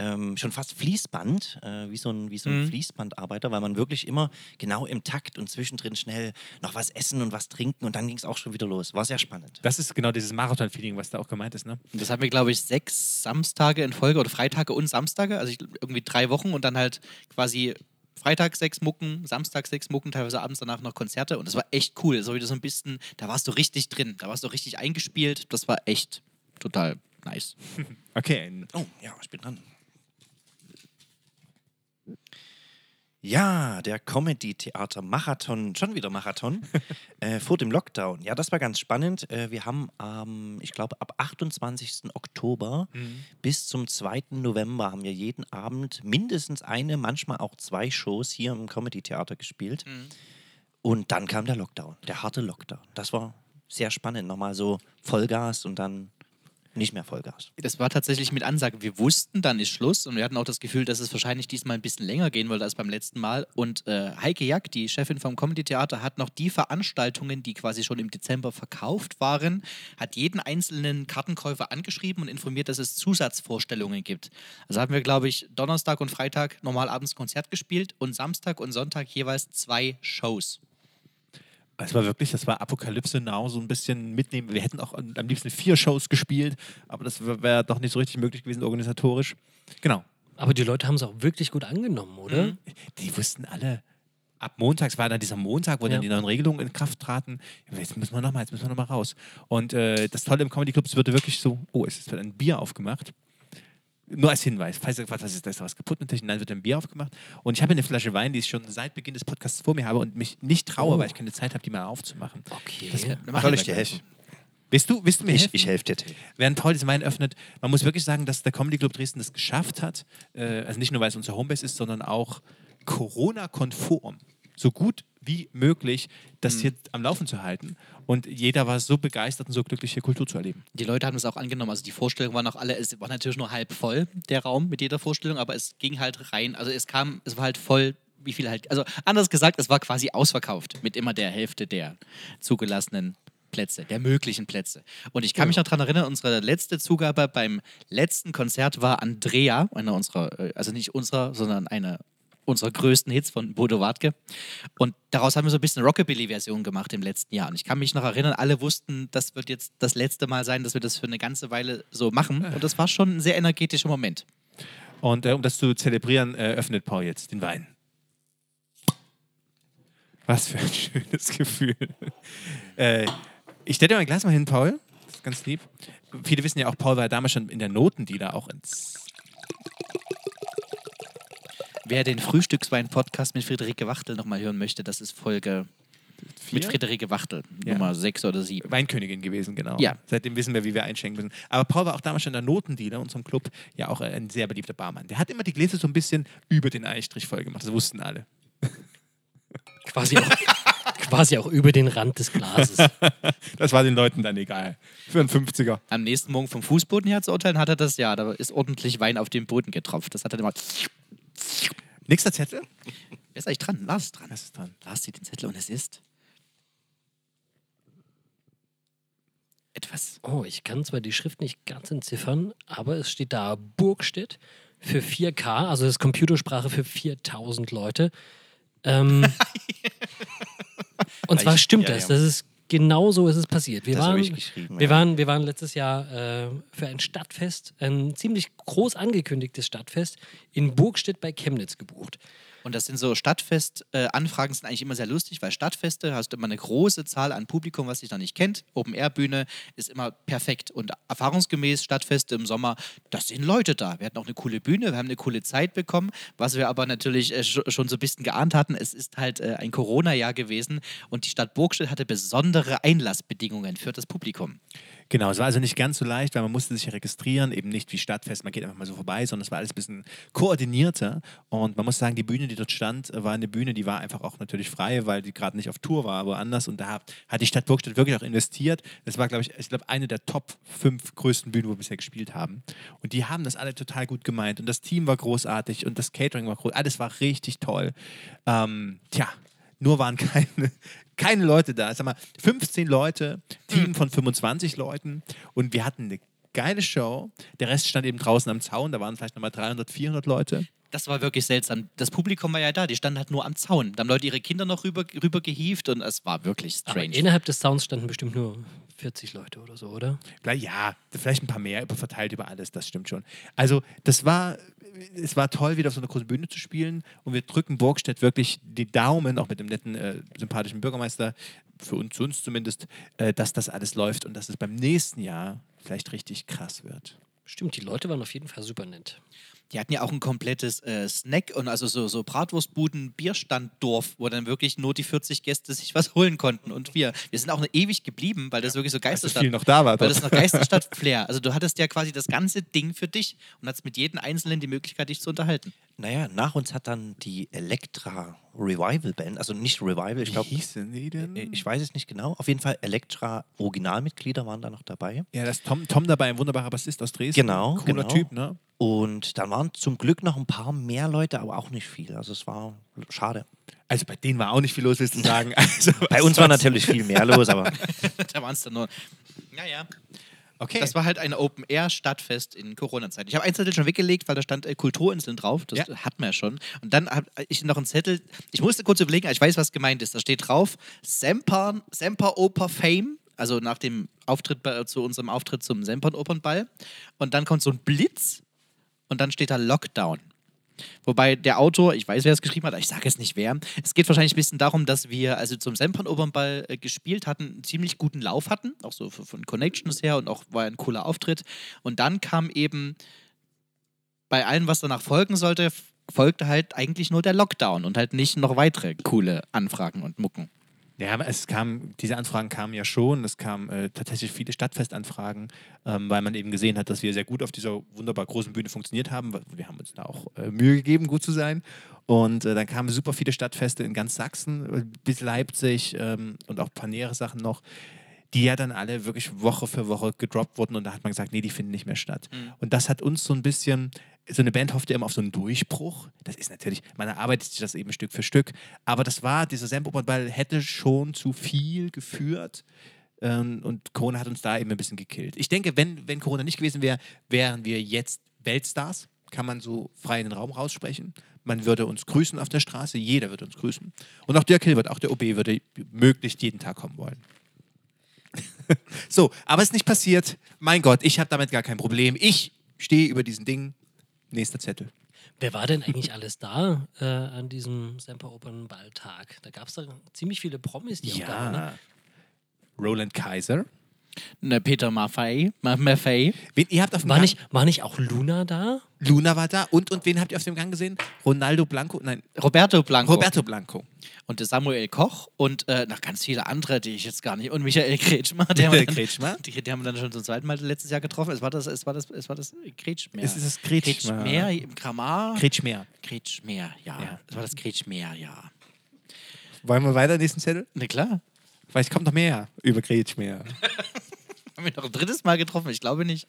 ähm, schon fast Fließband, äh, wie so ein, wie so ein Fließbandarbeiter, weil man wirklich immer genau im Takt und zwischendrin schnell noch was essen und was trinken und dann ging es auch schon wieder los. War sehr spannend. Das ist genau dieses Marathon-Feeling, was da auch gemeint ist. Ne? Und das hatten wir, glaube ich, sechs Samstage in Folge oder Freitage und Samstage. Also ich, irgendwie drei Wochen und dann halt quasi Freitag sechs Mucken, Samstag sechs Mucken, teilweise abends danach noch Konzerte. Und das war echt cool. So wieder so ein bisschen, da warst du richtig drin. Da warst du richtig eingespielt. Das war echt total nice. Okay, Oh, ja, ich bin dran. Ja, der Comedy-Theater-Marathon, schon wieder Marathon, äh, vor dem Lockdown. Ja, das war ganz spannend. Äh, wir haben, ähm, ich glaube, ab 28. Oktober bis zum 2. November haben wir jeden Abend mindestens eine, manchmal auch zwei Shows hier im Comedy-Theater gespielt. Und dann kam der Lockdown, der harte Lockdown. Das war sehr spannend. Nochmal so Vollgas und dann nicht mehr Vollgas. Das war tatsächlich mit Ansage. Wir wussten, dann ist Schluss und wir hatten auch das Gefühl, dass es wahrscheinlich diesmal ein bisschen länger gehen wollte als beim letzten Mal. Und äh, Heike Jack, die Chefin vom Comedy Theater, hat noch die Veranstaltungen, die quasi schon im Dezember verkauft waren, hat jeden einzelnen Kartenkäufer angeschrieben und informiert, dass es Zusatzvorstellungen gibt. Also haben wir, glaube ich, Donnerstag und Freitag normal abends Konzert gespielt und Samstag und Sonntag jeweils zwei Shows. Es war wirklich, das war Apokalypse Now, so ein bisschen mitnehmen. Wir hätten auch am liebsten vier Shows gespielt, aber das wäre doch nicht so richtig möglich gewesen organisatorisch. Genau. Aber die Leute haben es auch wirklich gut angenommen, oder? Mhm. Die wussten alle, ab montags war dann dieser Montag, wo Ja. dann die neuen Regelungen in Kraft traten. Jetzt müssen wir nochmal, jetzt müssen wir nochmal raus. Und äh, das Tolle im Comedy Club, es wurde wirklich so, oh, es wird ein Bier aufgemacht. Nur als Hinweis, falls ihr gefragt was ist, da ist da was kaputt mit Technik, nein, wird ein Bier aufgemacht. Und ich habe eine Flasche Wein, die ich schon seit Beginn des Podcasts vor mir habe und mich nicht traue, Oh. weil ich keine Zeit habe, die mal aufzumachen. Okay. Das Mach Soll ich dir helfen? Willst du, willst du mir Ich, helfen? ich helfe dir, während Paul diesen Wein öffnet, man muss wirklich sagen, dass der Comedy Club Dresden das geschafft hat, äh, also nicht nur, weil es unsere Homebase ist, sondern auch Corona-konform, so gut wie möglich, das jetzt am Laufen zu halten. Und jeder war so begeistert und so glücklich, hier Kultur zu erleben. Die Leute haben es auch angenommen. Also die Vorstellungen waren auch alle, es war natürlich nur halb voll, der Raum mit jeder Vorstellung, aber es ging halt rein. Also es kam, es war halt voll, wie viel halt, also anders gesagt, es war quasi ausverkauft mit immer der Hälfte der zugelassenen Plätze, der möglichen Plätze. Und ich kann mich noch daran erinnern, unsere letzte Zugabe beim letzten Konzert war Andrea, einer unserer, äh, also nicht unserer, sondern einer unserer größten Hits von Bodo Wartke. Und daraus haben wir so ein bisschen Rockabilly-Version gemacht im letzten Jahr. Und ich kann mich noch erinnern, alle wussten, das wird jetzt das letzte Mal sein, dass wir das für eine ganze Weile so machen. Und das war schon ein sehr energetischer Moment. Und äh, um das zu zelebrieren, äh, öffnet Paul jetzt den Wein. Was für ein schönes Gefühl. äh, ich stelle dir mein Glas mal hin, Paul. Das ist ganz lieb. Viele wissen ja auch, Paul war damals schon in der Notendealer auch ins. Wer den Frühstückswein-Podcast mit Friederike Wachtel nochmal hören möchte, das ist Folge mit Vier? Friederike Wachtel, Ja. Nummer 6 oder 7. Weinkönigin gewesen, genau. Ja. Seitdem wissen wir, wie wir einschenken müssen. Aber Paul war auch damals schon in der Notendealer, unserem Club, ja auch ein sehr beliebter Barmann. Der hat immer die Gläser so ein bisschen über den Eistrich voll gemacht. Das wussten alle. Quasi auch, quasi auch über den Rand des Glases. Das war den Leuten dann egal. Für einen 50er. Am nächsten Morgen vom Fußboden her zu urteilen, hat er das, ja, da ist ordentlich Wein auf den Boden getropft. Das hat er immer. Nächster Zettel. Wer ist eigentlich dran? Lars ist dran. Was ist dran? Lars zieht den Zettel und es ist. Etwas. Oh, ich kann zwar die Schrift nicht ganz entziffern, aber es steht da Burgstedt für 4K, also das ist Computersprache für 4000 Leute. Ähm, und zwar stimmt ja, das. ja. Das ist genau so ist es passiert. Wir Das waren, ich geschrieben. wir ja. waren, wir waren letztes Jahr äh, für ein Stadtfest, ein ziemlich groß angekündigtes Stadtfest in Burgstedt bei Chemnitz gebucht. Und das sind so Stadtfest-Anfragen, sind eigentlich immer sehr lustig, weil Stadtfeste hast du immer eine große Zahl an Publikum, was dich noch nicht kennt. Open-Air-Bühne ist immer perfekt. Und erfahrungsgemäß Stadtfeste im Sommer, da sind Leute da. Wir hatten auch eine coole Bühne, wir haben eine coole Zeit bekommen. Was wir aber natürlich äh, sch- schon so ein bisschen geahnt hatten, es ist halt äh, ein Corona-Jahr gewesen und die Stadt Burgstedt hatte besondere Einlassbedingungen für das Publikum. Genau, es war also nicht ganz so leicht, weil man musste sich registrieren, eben nicht wie Stadtfest, man geht einfach mal so vorbei, sondern es war alles ein bisschen koordinierter. Und man muss sagen, die Bühne, die dort stand, war eine Bühne, die war einfach auch natürlich frei, weil die gerade nicht auf Tour war, woanders. Und da hat, hat die Stadt Burgstadt wirklich auch investiert. Das war, glaube ich, ich glaube, eine der Top fünf größten Bühnen, wo wir bisher gespielt haben. Und die haben das alle total gut gemeint. Und das Team war großartig und das Catering war groß. Alles war richtig toll. Ähm, tja, nur waren keine, keine Leute da. Sag mal, 15 Leute, Team von 25 Leuten und wir hatten eine geile Show. Der Rest stand eben draußen am Zaun, da waren vielleicht nochmal 300, 400 Leute. Das war wirklich seltsam. Das Publikum war ja da, die standen halt nur am Zaun. Da haben Leute ihre Kinder noch rüber, rüber gehievt und es war wirklich Aber strange. innerhalb des Sounds standen bestimmt nur 40 Leute oder so, oder? Vielleicht- Ja, vielleicht ein paar mehr verteilt über alles, das stimmt schon. Also, das war, es war toll, wieder auf so einer großen Bühne zu spielen und wir drücken Burgstedt wirklich die Daumen, auch mit dem netten, äh, sympathischen Bürgermeister, für uns, zu uns zumindest, äh, dass das alles läuft und dass es beim nächsten Jahr vielleicht richtig krass wird. Stimmt, die Leute waren auf jeden Fall super nett. Die hatten ja auch ein komplettes äh, Snack- und also so, so Bratwurstbuden, Bierstanddorf, wo dann wirklich nur die 40 Gäste sich was holen konnten. Und wir, wir sind auch ewig geblieben, weil das wirklich so Geisterstadt viel noch da war. Weil das noch Geisterstadt-Flair. Also du hattest ja quasi das ganze Ding für dich und hattest mit jedem Einzelnen die Möglichkeit, dich zu unterhalten. Naja, nach uns hat dann die Elektra Revival Band, also nicht Revival, ich glaube, hießen die denn? ich weiß es nicht genau. Auf jeden Fall Elektra Originalmitglieder waren da noch dabei. Ja, das ist Tom, Tom dabei, ein wunderbarer Bassist aus Dresden. Genau, Cooler genau. Typ, ne? Und dann waren zum Glück noch ein paar mehr Leute, aber auch nicht viel. Also es war schade. Also bei denen war auch nicht viel los, willst du sagen. Also, Bei uns war natürlich viel mehr los, aber da waren es dann nur. Naja. Okay. Das war halt ein Open-Air-Stadtfest in Corona-Zeiten. Ich habe einen Zettel schon weggelegt, weil da stand äh, Kulturinseln drauf. Das Ja. hatten wir ja schon. Und dann habe ich noch einen Zettel. Ich musste kurz überlegen, ich weiß, was gemeint ist. Da steht drauf: Semper, Semper Oper Fame. Also nach dem Auftritt bei, zu unserem Auftritt zum Sempern Opernball. Und dann kommt so ein Blitz und dann steht da Lockdown. Wobei der Autor, ich weiß, wer es geschrieben hat, aber ich sage es nicht wer. Es geht wahrscheinlich ein bisschen darum, dass wir also zum Sempern Opernball äh, gespielt hatten, einen ziemlich guten Lauf hatten, auch so von Connections her und auch war ein cooler Auftritt. Und dann kam eben bei allem, was danach folgen sollte, folgte halt eigentlich nur der Lockdown und halt nicht noch weitere coole Anfragen und Mucken. Ja, es kam, diese Anfragen kamen ja schon. Es kamen äh, tatsächlich viele Stadtfestanfragen, ähm, weil man eben gesehen hat, dass wir sehr gut auf dieser wunderbar großen Bühne funktioniert haben. Wir haben uns da auch äh, Mühe gegeben, gut zu sein. Und äh, dann kamen super viele Stadtfeste in ganz Sachsen äh, bis Leipzig ähm, und auch ein paar nähere Sachen noch, die ja dann alle wirklich Woche für Woche gedroppt wurden. Und da hat man gesagt, nee, die finden nicht mehr statt. Und das hat uns so ein bisschen, so eine Band hofft ja immer auf so einen Durchbruch. Das ist natürlich, man erarbeitet sich das eben Stück für Stück. Aber das war, dieser Sample-Ball hätte schon zu viel geführt. Ähm, und Corona hat uns da eben ein bisschen gekillt. Ich denke, wenn, wenn Corona nicht gewesen wäre, wären wir jetzt Weltstars. Kann man so frei in den Raum raussprechen. Man würde uns grüßen auf der Straße, jeder würde uns grüßen. Und auch Dirk Hilbert, auch der OB würde möglichst jeden Tag kommen wollen. so, aber es ist nicht passiert. Mein Gott, ich habe damit gar kein Problem. Ich stehe über diesen Ding. Nächster Zettel. Wer war denn eigentlich alles da äh, an diesem Semper Opernballtag? Da gab es da ziemlich viele Promis, die auch da waren. Ne? Roland Kaiser. Ne, Peter Maffei, Ma- Maffei. Wen, ihr habt auf dem War Gang, nicht, war nicht auch Luna da? Luna war da und, und wen habt ihr auf dem Gang gesehen? Ronaldo Blanco? Nein, Roberto Blanco. Roberto Blanco. und Samuel Koch und äh, noch ganz viele andere, die ich jetzt gar nicht. Und Michael Kretschmer, der dann, Kretschmer? Die, die haben wir dann schon zum zweiten Mal letztes Jahr getroffen. Es war das, es war das, es war das Kretschmer. Es ist das Kretschmer. Kretschmer im Kramar. Kretschmer. Kretschmer, ja. Ja. Es war das Kretschmer, ja. Wollen wir weiter, nächsten Zettel? Na klar. Vielleicht kommt noch mehr über Kretschmer. Haben wir noch ein drittes Mal getroffen? Ich glaube nicht.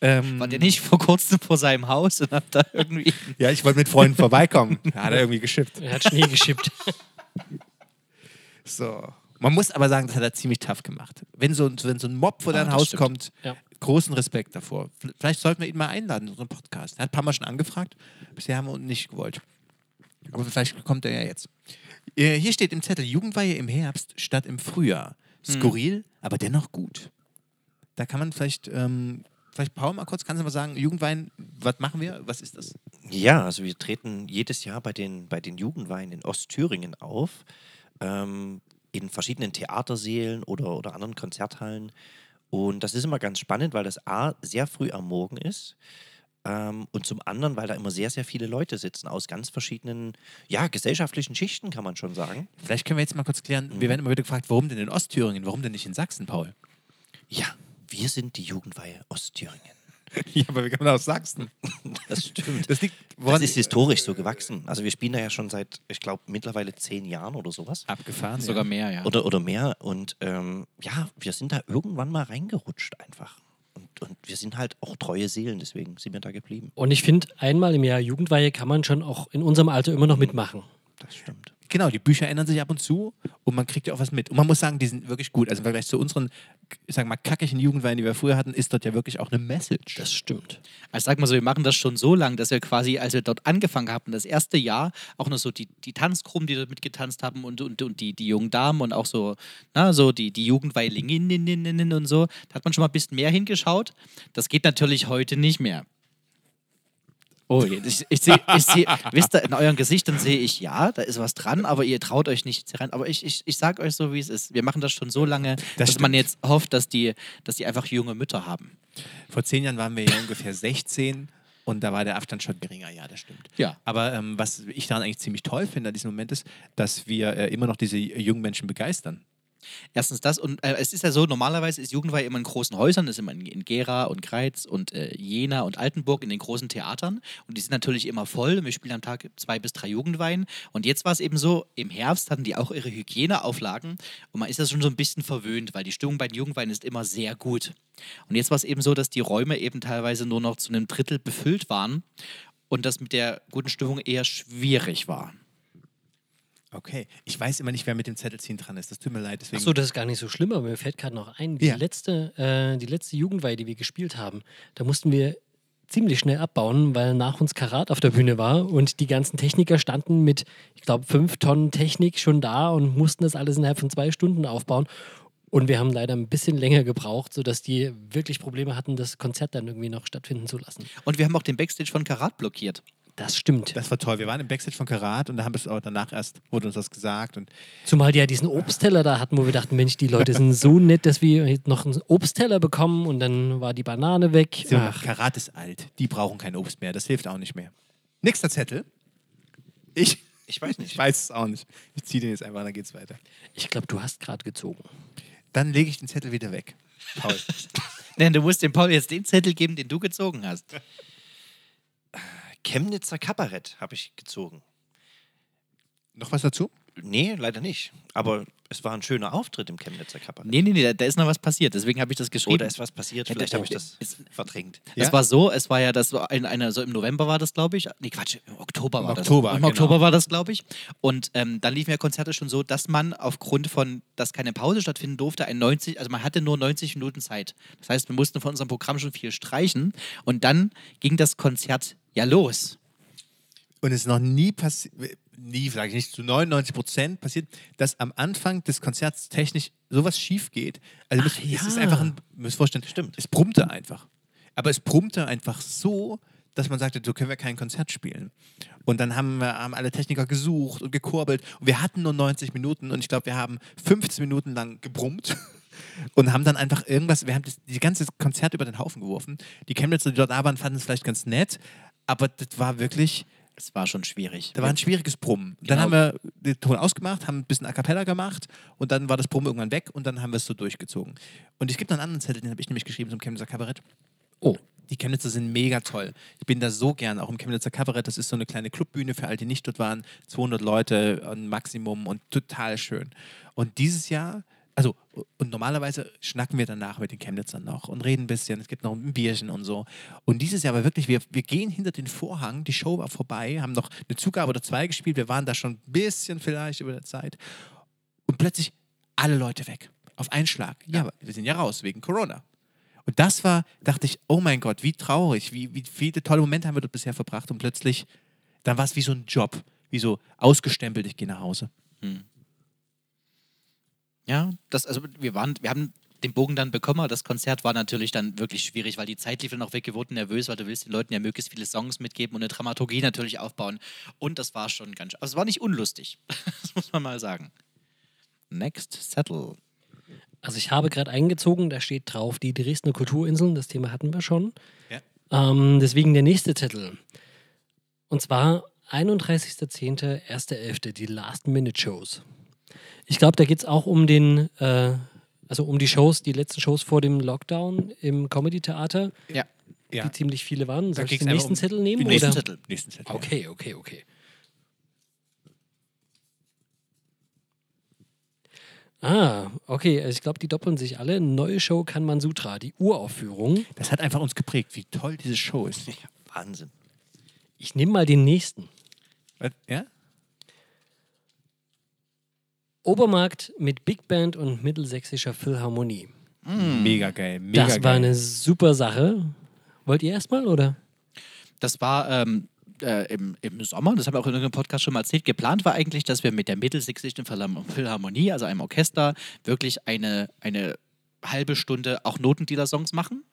ähm, War der nicht vor kurzem vor seinem Haus und hat da irgendwie. Ja, ich wollte mit Freunden vorbeikommen. Da hat er irgendwie geschippt. Er hat Schnee geschippt. So. Man muss aber sagen, das hat er ziemlich tough gemacht. Wenn so, wenn so ein Mob vor Ah, dein Haus stimmt. kommt, Ja. großen Respekt davor. Vielleicht sollten wir ihn mal einladen in unseren Podcast. Er hat ein paar Mal schon angefragt. Bisher haben wir ihn nicht gewollt. Aber vielleicht kommt er ja jetzt. Äh, Hier steht im Zettel: Jugendweihe im Herbst statt im Frühjahr. Skurril, aber dennoch gut. Da kann man vielleicht, ähm, vielleicht Paul mal kurz, kannst du mal sagen, Jugendweihen, was machen wir? Was ist das? Ja, also wir treten jedes Jahr bei den, bei den Jugendweinen in Ostthüringen auf, ähm, in verschiedenen Theatersälen oder, oder anderen Konzerthallen. Und das ist immer ganz spannend, weil das A sehr früh am Morgen ist ähm, und zum anderen, weil da immer sehr, sehr viele Leute sitzen aus ganz verschiedenen, ja, gesellschaftlichen Schichten, kann man schon sagen. Vielleicht können wir jetzt mal kurz klären. Wir werden immer wieder gefragt, warum denn in Ostthüringen, warum denn nicht in Sachsen, Paul? Ja, wir sind die Jugendweihe Ostthüringen. Ja, aber wir kommen aus Sachsen. Das stimmt. Das liegt, Das woran ist historisch so gewachsen. Also wir spielen da ja schon seit, ich glaube, mittlerweile zehn Jahren oder sowas. abgefahren. Sogar ja. mehr, ja. Oder, oder mehr. Und ähm, ja, wir sind da irgendwann mal reingerutscht einfach. Und, wir sind halt auch treue Seelen, deswegen sind wir da geblieben. Und ich finde, einmal im Jahr Jugendweihe kann man schon auch in unserem Alter immer noch mitmachen. Das stimmt. Genau, die Bücher ändern sich ab und zu und man kriegt ja auch was mit. Und man muss sagen, die sind wirklich gut. Also im Vergleich zu unseren, ich sag mal, kackigen Jugendweinen, die wir früher hatten, ist dort ja wirklich auch eine Message. Das stimmt. Also sag mal so, wir machen das schon so lang, dass wir quasi, als wir dort angefangen haben, das erste Jahr, auch noch so die, die Tanzgruppen, die dort mitgetanzt haben und, und, und die, die jungen Damen und auch so, na, so die, die Jugendweilingeninnen und so, da hat man schon mal ein bisschen mehr hingeschaut. Das geht natürlich heute nicht mehr. Oh, ich, ich sehe, ich seh, wisst ihr, in euren Gesichtern sehe ich, ja, da ist was dran, aber ihr traut euch nicht rein. Aber ich, ich, ich sag euch so, wie es ist. Wir machen das schon so lange, dass man stimmt. jetzt hofft, dass die, dass die einfach junge Mütter haben. Vor zehn Jahren waren wir ja ungefähr 16 Und da war der Abstand schon geringer, ja, das stimmt. Ja. Aber ähm, was ich daran eigentlich ziemlich toll finde an diesem Moment ist, dass wir äh, immer noch diese jungen Menschen begeistern. Erstens das und äh, es ist ja so, normalerweise ist Jugendweihe immer in großen Häusern, das ist immer in, in Gera und Greiz und äh, Jena und Altenburg in den großen Theatern und die sind natürlich immer voll. Wir spielen am Tag zwei bis drei Jugendweihen und jetzt war es eben so, im Herbst hatten die auch ihre Hygieneauflagen und man ist das schon so ein bisschen verwöhnt, weil die Stimmung bei den Jugendweihen ist immer sehr gut. Und jetzt war es eben so, dass die Räume eben teilweise nur noch zu einem Drittel befüllt waren und das mit der guten Stimmung eher schwierig war. Okay. Ich weiß immer nicht, wer mit dem Zettelziehen dran ist. Das tut mir leid. Deswegen Achso, das ist gar nicht so schlimm, aber mir fällt gerade noch ein, die, Ja. letzte, äh, die letzte Jugendweihe, die wir gespielt haben, da mussten wir ziemlich schnell abbauen, weil nach uns Karat auf der Bühne war und die ganzen Techniker standen mit, ich glaube, fünf Tonnen Technik schon da und mussten das alles innerhalb von zwei Stunden aufbauen. Und wir haben leider ein bisschen länger gebraucht, sodass die wirklich Probleme hatten, das Konzert dann irgendwie noch stattfinden zu lassen. Und wir haben auch den Backstage von Karat blockiert. Das stimmt. das war toll. Wir waren im Backstage von Karat und da haben wir es auch danach erst, wurde uns das gesagt. Und Zumal die ja diesen Obstteller da hatten, wo wir dachten, Mensch, die Leute sind so nett, dass wir noch einen Obstteller bekommen und dann war die Banane weg. so, Ach, Karat ist alt. Die brauchen kein Obst mehr. Das hilft auch nicht mehr. Nächster Zettel. Ich, Ich weiß nicht. ich weiß es auch nicht. Ich ziehe den jetzt einfach, dann geht's weiter. ich glaube, du hast gerade gezogen. Dann lege ich den Zettel wieder weg. Paul. Nein, du musst dem Paul jetzt den Zettel geben, den du gezogen hast. Chemnitzer Kabarett habe ich gezogen. Noch was dazu? Nee, leider nicht. Aber es war ein schöner Auftritt im Chemnitzer Kabarett. Nee, nee, nee, da, da ist noch was passiert. Deswegen habe ich das geschrieben. Oder ist was passiert? Ja, Vielleicht habe ich das ist- verdrängt. Ja? Es war so, es war ja das in einer, so im November war das, glaube ich. Nee, Quatsch, im Oktober Im war Oktober, das. Im genau. Oktober war das, glaube ich. Und ähm, dann liefen ja Konzerte schon so, dass man aufgrund von, dass keine Pause stattfinden durfte, ein 90, also man hatte nur 90 Minuten Zeit. Das heißt, wir mussten von unserem Programm schon viel streichen. Und dann ging das Konzert ja los. Und es ist noch nie passiert, nie, sage ich nicht, zu 99 Prozent passiert, dass am Anfang des Konzerts technisch sowas schief geht. Also Ach es ist ja. einfach ein, müsst vorstellen, Stimmt. es brummte einfach. Aber es brummte einfach so, dass man sagte, so können wir kein Konzert spielen. Und dann haben, wir, haben alle Techniker gesucht und gekurbelt. Und wir hatten nur 90 Minuten und ich glaube, wir haben 15 Minuten lang gebrummt. Und haben dann einfach irgendwas, wir haben das, die ganze Konzert über den Haufen geworfen. Die Chemnitzer, die dort da waren, fanden es vielleicht ganz nett, aber das war wirklich, Es war schon schwierig. da war ein schwieriges Brummen. Dann Genau. haben wir den Ton ausgemacht, haben ein bisschen A Cappella gemacht und dann war das Brummen irgendwann weg und dann haben wir es so durchgezogen. Und es gibt noch einen anderen Zettel, den habe ich nämlich geschrieben zum Chemnitzer Kabarett. Oh. Die Chemnitzer sind mega toll. Ich bin da so gern, auch im Chemnitzer Kabarett. Das ist so eine kleine Clubbühne für alle, die nicht dort waren. 200 Leute, ein Maximum und total schön. Und dieses Jahr, also, und normalerweise schnacken wir danach mit den Chemnitzern noch und reden ein bisschen. Es gibt noch ein Bierchen und so. Und dieses Jahr war wirklich, wir, wir gehen hinter den Vorhang. Die Show war vorbei, haben noch eine Zugabe oder zwei gespielt. Wir waren da schon ein bisschen vielleicht über der Zeit. Und plötzlich alle Leute weg. Auf einen Schlag. Ja, aber wir sind ja raus wegen Corona. Und das war, dachte ich, oh mein Gott, wie traurig, wie, wie viele tolle Momente haben wir dort bisher verbracht und plötzlich, dann war es wie so ein Job, wie so ausgestempelt, ich gehe nach Hause. Ja, das, also wir waren, wir haben den Bogen dann bekommen, aber das Konzert war natürlich dann wirklich schwierig, weil die Zeit lief dann auch weg, wir wurden nervös, weil du willst den Leuten ja möglichst viele Songs mitgeben und eine Dramaturgie natürlich aufbauen. Und das war schon ganz, also es war nicht unlustig, das muss man mal sagen. Next Settle. Also ich habe gerade eingezogen, da steht drauf die Dresdner Kulturinseln, das Thema hatten wir schon. Ja. Ähm, deswegen der nächste Titel. Und zwar 31.10., 1.11., die Last-Minute-Shows. Ich glaube, da geht es auch um den, äh, also um die Shows, die letzten Shows vor dem Lockdown im Comedy-Theater, Ja. Ja. die ziemlich viele waren. Soll ich ging's den nächsten um Zettel nehmen? den nächsten oder? Zettel. Nächsten Zettel. Okay, okay, okay. Ah, okay. Also ich glaube, die doppeln sich alle. Neue Show kann man Sutra, die Uraufführung. Das hat einfach uns geprägt, wie toll diese Show ist. Wahnsinn. Ich nehme mal den nächsten. Was? Ja? Obermarkt mit Big Band und Mittelsächsischer Philharmonie. Mega geil. Mega das geil. war eine super Sache. Wollt ihr erstmal oder? Das war ähm, äh, im, im Sommer, das haben wir auch in irgendeinem Podcast schon mal erzählt, geplant war eigentlich, dass wir mit der Mittelsächsischen Philharm- Philharmonie, also einem Orchester, wirklich eine, eine halbe Stunde auch Notendealer-Songs machen.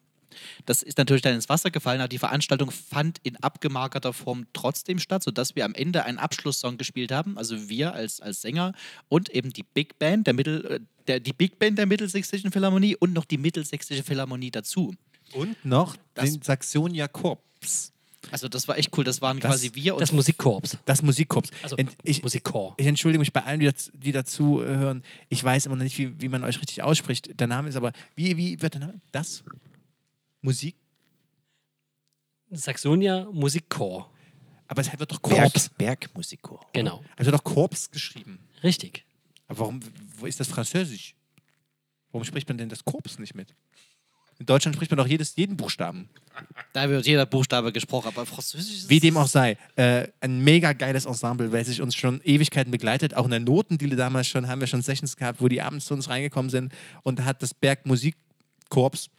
Das ist natürlich dann ins Wasser gefallen, aber die Veranstaltung fand in abgemagerter Form trotzdem statt, sodass wir am Ende einen Abschlusssong gespielt haben. Also wir als, als Sänger und eben die Big Band der Mittel, äh, der, die Big Band der Mittelsächsischen Philharmonie und noch die Mittelsächsische Philharmonie dazu. Und noch Das- den Saxonia Korps. Also das war echt cool. Das waren Das- quasi wir und Das Musikkorps. Das Musikkorps. Also ich, Musikchor. ich entschuldige mich bei allen, die, dazu, die dazu äh, hören. Ich weiß immer noch nicht, wie, wie man euch richtig ausspricht. Der Name ist aber, wie, wie wird der Name? Das? Musik? Saxonia Musikchor. Aber es wird doch Berg, Korps. Bergmusikchor. Genau. Also doch Korps geschrieben. Richtig. Aber warum, wo ist das Französisch? Warum spricht man denn das Korps nicht mit? In Deutschland spricht man doch jedes, jeden Buchstaben. da wird jeder Buchstabe gesprochen, aber Französisch ist Wie dem auch sei. Äh, ein mega geiles Ensemble, welches uns schon Ewigkeiten begleitet. Auch in der Notendiele damals schon haben wir schon Sessions gehabt, wo die abends zu uns reingekommen sind. Und da hat das Berg Musikkorps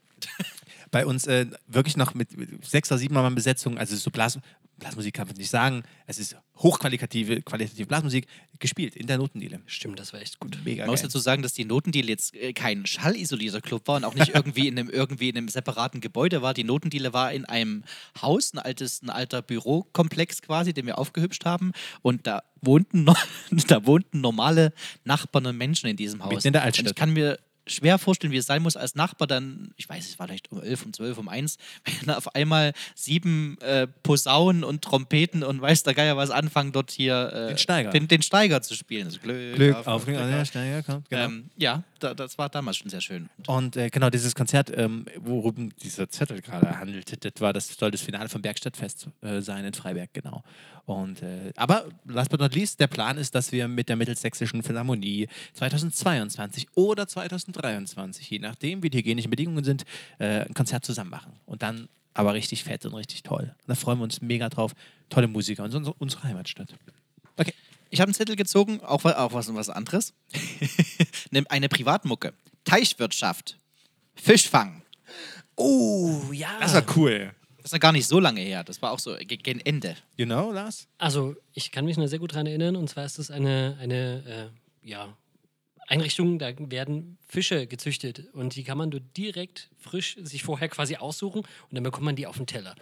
bei uns äh, wirklich noch mit mit sechs oder sieben Mal Besetzung, also so Blas, Blasmusik kann man nicht sagen, es ist hochqualitative qualitative Blasmusik gespielt in der Notendiele. Stimmt, das war echt gut. Mega Man muss geil. dazu sagen, dass die Notendiele jetzt äh, kein schallisolierter Club war und auch nicht irgendwie in einem, irgendwie in einem separaten Gebäude war. Die Notendiele war in einem Haus, ein, altes, ein alter Bürokomplex quasi, den wir aufgehübscht haben. Und da wohnten, da wohnten normale Nachbarn und Menschen in diesem Haus. Mitten in der Und Altstadt. ich kann mir schwer vorstellen, wie es sein muss als Nachbar dann, ich weiß, es war vielleicht um 11, um 12, um 1, wenn auf einmal sieben äh, Posaunen und Trompeten und weiß der Geier was anfangen, dort hier äh, Den Steiger. Den, den Steiger zu spielen. Also Glück, Glück auf, auf, Glück ja, auf. ja, komm, genau. Ähm, ja, da, das war damals schon sehr schön. Und äh, genau, dieses Konzert, ähm, worum dieser Zettel gerade handelte, das war das soll das Finale vom Bergstadtfest äh, sein in Freiberg, genau. Und äh, aber last but not least, der Plan ist, dass wir mit der Mittelsächsischen Philharmonie 2022 oder 2023, je nachdem, wie die hygienischen Bedingungen sind, äh, ein Konzert zusammen machen. Und dann aber richtig fett und richtig toll. Und da freuen wir uns mega drauf. Tolle Musiker und unsere, unsere Heimatstadt. Okay. Ich habe einen Zettel gezogen, auch, auch was, was anderes. Nimm eine Privatmucke. Teichwirtschaft. Fischfang. Oh, ja. Das war cool. Das ist noch gar nicht so lange her. Das war auch so ge- gegen Ende. You know, Lars? Also, ich kann mich noch sehr gut daran erinnern. Und zwar ist das eine, eine äh, ja, Einrichtung, da werden Fische gezüchtet. Und die kann man dort direkt frisch sich vorher quasi aussuchen. Und dann bekommt man die auf den Teller.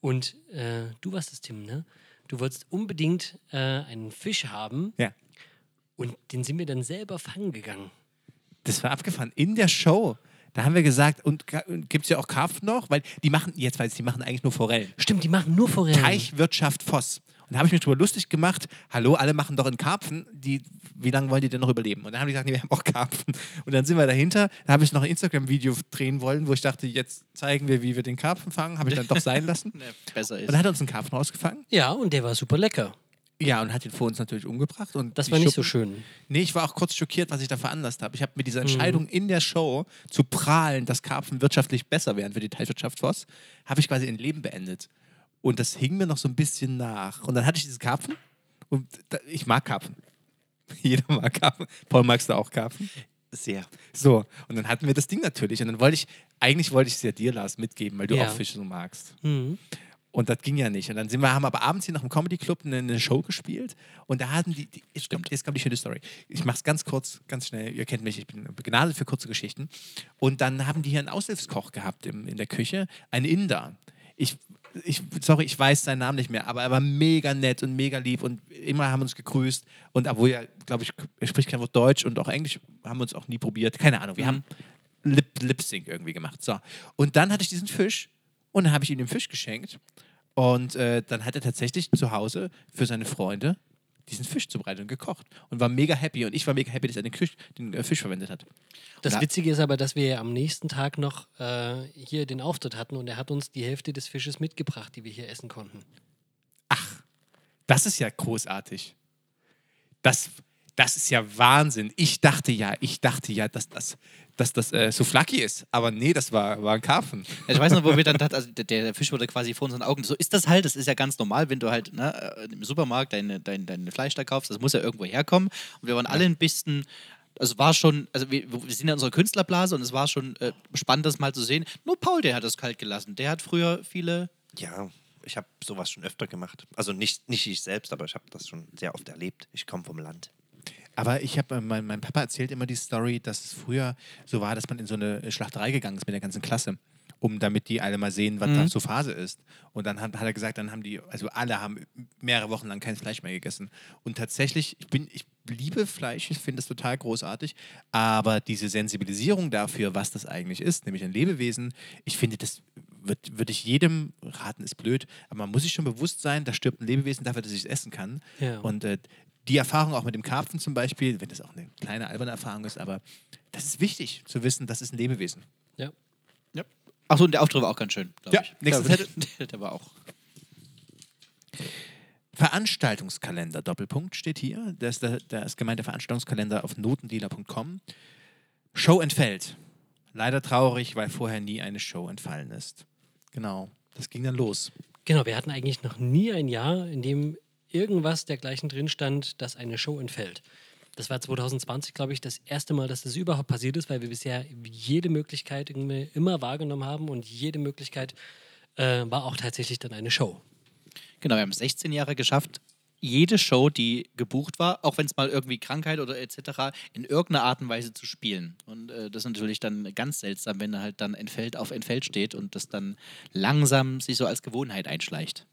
Und äh, du warst es, Tim, ne? Du wolltest unbedingt äh, einen Fisch haben. Ja. Und den sind wir dann selber fangen gegangen. Das war abgefahren. In der Show, da haben wir gesagt, und gibt es ja auch Karpfen noch? Weil die machen, jetzt weiß ich, die machen eigentlich nur Forellen. Stimmt, die machen nur Forellen. Teichwirtschaft Voss. Und da habe ich mich drüber lustig gemacht, hallo, alle machen doch einen Karpfen, die, wie lange wollen die denn noch überleben? Und dann haben die gesagt, nee, wir haben auch Karpfen. Und dann sind wir dahinter, da habe ich noch ein Instagram-Video drehen wollen, wo ich dachte, jetzt zeigen wir, wie wir den Karpfen fangen, habe ich dann doch sein lassen. Ne, besser Und ist. dann hat er uns einen Karpfen rausgefangen. Ja, und der war super lecker. Ja, und hat ihn vor uns natürlich umgebracht. Und Das war nicht so Schuppen- schön. Nee, ich war auch kurz schockiert, was ich da veranlasst habe. Ich habe mit dieser Entscheidung in der Show zu prahlen, dass Karpfen wirtschaftlich besser wären für die Teilwirtschaft Voss, habe ich quasi ein Leben beendet. Und das hing mir noch so ein bisschen nach. Und dann hatte ich diesen Karpfen und da, ich mag Karpfen. Jeder mag Karpfen. Paul, magst du auch Karpfen? Sehr. So, und dann hatten wir das Ding natürlich. Und dann wollte ich, eigentlich wollte ich es ja dir, Lars, mitgeben, weil du Ja. auch Fische so magst. Mhm. Und das ging ja nicht. Und dann sind wir, haben aber abends hier noch im Comedy Club eine, eine Show gespielt. Und da hatten die, die jetzt, kommt, jetzt kommt die schöne Story. Ich mache es ganz kurz, ganz schnell. Ihr kennt mich, ich bin begnadet für kurze Geschichten. Und dann haben die hier einen Aushilfskoch gehabt im, in der Küche, einen Inder. Ich, ich, sorry, ich weiß seinen Namen nicht mehr, aber er war mega nett und mega lieb und immer haben uns gegrüßt. Und obwohl er, glaube ich, er spricht kein Wort Deutsch und auch Englisch haben wir uns auch nie probiert. Keine Ahnung. Wir haben Lip, Lip Sync irgendwie gemacht. So. Und dann hatte ich diesen Fisch und dann habe ich ihm den Fisch geschenkt. Und äh, dann hat er tatsächlich zu Hause für seine Freunde diesen Fisch zubereitet und gekocht. Und war mega happy. Und ich war mega happy, dass er den, Fisch, den äh, Fisch verwendet hat. Das. Witzige ist aber, dass wir ja am nächsten Tag noch äh, hier den Auftritt hatten und er hat uns die Hälfte des Fisches mitgebracht, die wir hier essen konnten. Das ist ja großartig. Das, das ist ja Wahnsinn. Ich dachte ja, ich dachte ja, dass das, dass das äh, Souflaki ist. Aber nee, das war, war ein Karpfen. Ich weiß noch, wo wir dann dachten, also der, der Fisch wurde quasi vor unseren Augen. So ist das halt, das ist ja ganz normal, wenn du halt ne, äh, im Supermarkt deine, dein, dein Fleisch da kaufst, das muss ja irgendwo herkommen. Und wir waren alle ein bisschen. Also war schon, also wir, wir sind ja in unserer Künstlerblase und es war schon äh, spannend, das mal zu sehen. Nur Paul, der hat das kalt gelassen. Der hat früher viele. Ja, ich habe sowas schon öfter gemacht. Also nicht, nicht ich selbst, aber ich habe das schon sehr oft erlebt. Ich komme vom Land. Aber ich habe, äh, mein, mein Papa erzählt immer die Story, dass es früher so war, dass man in so eine Schlachterei gegangen ist mit der ganzen Klasse, um damit die alle mal sehen, was da so Phase ist. Und dann hat, hat er gesagt, dann haben die, also alle haben mehrere Wochen lang kein Fleisch mehr gegessen. Und tatsächlich, ich bin, ich liebe Fleisch, ich finde es total großartig, aber diese Sensibilisierung dafür, was das eigentlich ist, nämlich ein Lebewesen, ich finde, das würde würd ich jedem raten, ist blöd, aber man muss sich schon bewusst sein, da stirbt ein Lebewesen dafür, dass ich es essen kann. Ja. Und äh, die Erfahrung auch mit dem Karpfen zum Beispiel, wenn das auch eine kleine alberne Erfahrung ist, aber das ist wichtig zu wissen, das ist ein Lebewesen. Ja. Ja. Achso, und der Auftritt war auch ganz schön. Ja, ich. nächstes der, Zettel. der, war auch. Veranstaltungskalender, Doppelpunkt steht hier. Das ist, der, der ist gemeint der Veranstaltungskalender auf notendealer.com. Show entfällt. Leider traurig, weil vorher nie eine Show entfallen ist. Genau, das ging dann los. Genau, wir hatten eigentlich noch nie ein Jahr, in dem irgendwas dergleichen drin stand, dass eine Show entfällt. Das war 2020, glaube ich, das erste Mal, dass das überhaupt passiert ist, weil wir bisher jede Möglichkeit immer wahrgenommen haben und jede Möglichkeit äh, war auch tatsächlich dann eine Show. Genau, wir haben es 16 Jahre geschafft, jede Show, die gebucht war, auch wenn es mal irgendwie Krankheit oder etc., in irgendeiner Art und Weise zu spielen. Und äh, das ist natürlich dann ganz seltsam, wenn er halt dann entfällt auf entfällt steht und das dann langsam sich so als Gewohnheit einschleicht.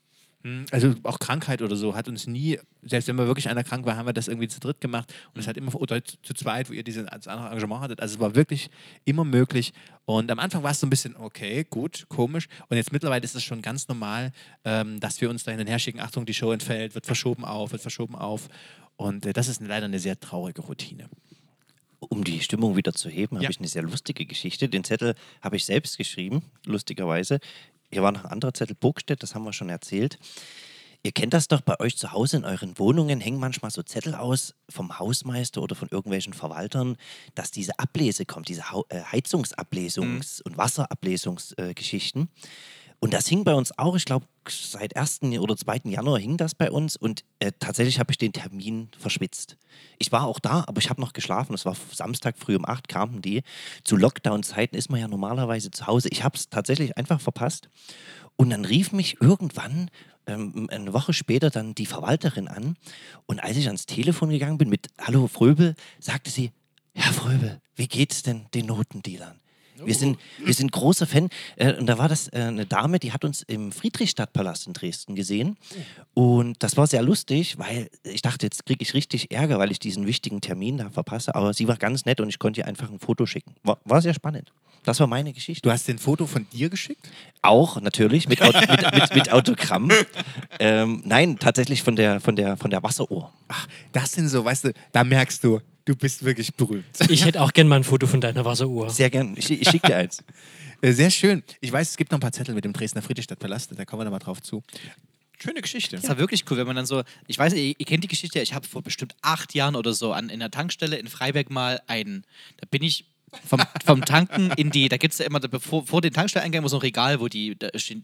Hm, Also auch Krankheit oder so hat uns nie, selbst wenn mal wirklich einer krank war, haben wir das irgendwie zu dritt gemacht und es hat immer, oder zu zu zweit, wo ihr dieses andere Engagement hattet. Also es war wirklich immer möglich und am Anfang war es so ein bisschen, okay, gut, komisch und jetzt mittlerweile ist es schon ganz normal, ähm, dass wir uns da hin und her schicken, Achtung, die Show entfällt, wird verschoben auf, wird verschoben auf und äh, das ist leider eine sehr traurige Routine. Um die Stimmung wieder zu heben, Ja. habe ich eine sehr lustige Geschichte. Den Zettel habe ich selbst geschrieben, lustigerweise. Hier war noch ein anderer Zettel, Burgstedt, das haben wir schon erzählt. Ihr kennt das doch bei euch zu Hause in euren Wohnungen, hängen manchmal so Zettel aus vom Hausmeister oder von irgendwelchen Verwaltern, dass diese Ablese kommt, diese äh, Heizungsablesungs- und Wasserablesungsgeschichten. Und das hing bei uns auch, ich glaube, seit 1. oder 2. Januar hing das bei uns und äh, tatsächlich habe ich den Termin verschwitzt. Ich war auch da, aber ich habe noch geschlafen. Es war Samstag früh um 8 kamen die. Zu Lockdown-Zeiten ist man ja normalerweise zu Hause. Ich habe es tatsächlich einfach verpasst. Und dann rief mich irgendwann ähm, eine Woche später dann die Verwalterin an. Und als ich ans Telefon gegangen bin mit Hallo Fröbel, sagte sie, Herr Fröbel, wie geht's denn den Notendealern? Wir sind, wir sind großer Fan. Äh, und da war das äh, eine Dame, die hat uns im Friedrichstadtpalast in Dresden gesehen. Und das war sehr lustig, weil ich dachte, jetzt kriege ich richtig Ärger, weil ich diesen wichtigen Termin da verpasse. Aber sie war ganz nett und ich konnte ihr einfach ein Foto schicken. War, war sehr spannend. Das war meine Geschichte. Du hast den Foto von dir geschickt? Auch natürlich mit, Aut mit, mit, mit Autogramm. ähm, nein, tatsächlich von der, von der, von der Wasseruhr. Ach, das sind so, weißt du, da merkst du, du bist wirklich berühmt. Ich hätte auch gern mal ein Foto von deiner Wasseruhr. Sehr gern. Ich, ich schicke dir eins. Äh, Sehr schön. Ich weiß, es gibt noch ein paar Zettel mit dem Dresdner Friedrichstadtpalast, da kommen wir noch mal drauf zu. Schöne Geschichte. Das war wirklich cool, wenn man dann so, ich weiß, ihr, ihr kennt die Geschichte, ja, ich habe vor bestimmt acht Jahren oder so an in der Tankstelle in Freiberg mal einen, da bin ich vom, vom Tanken in die, da gibt es ja immer, bevor, vor den Tankstelleingang so ein Regal, wo die,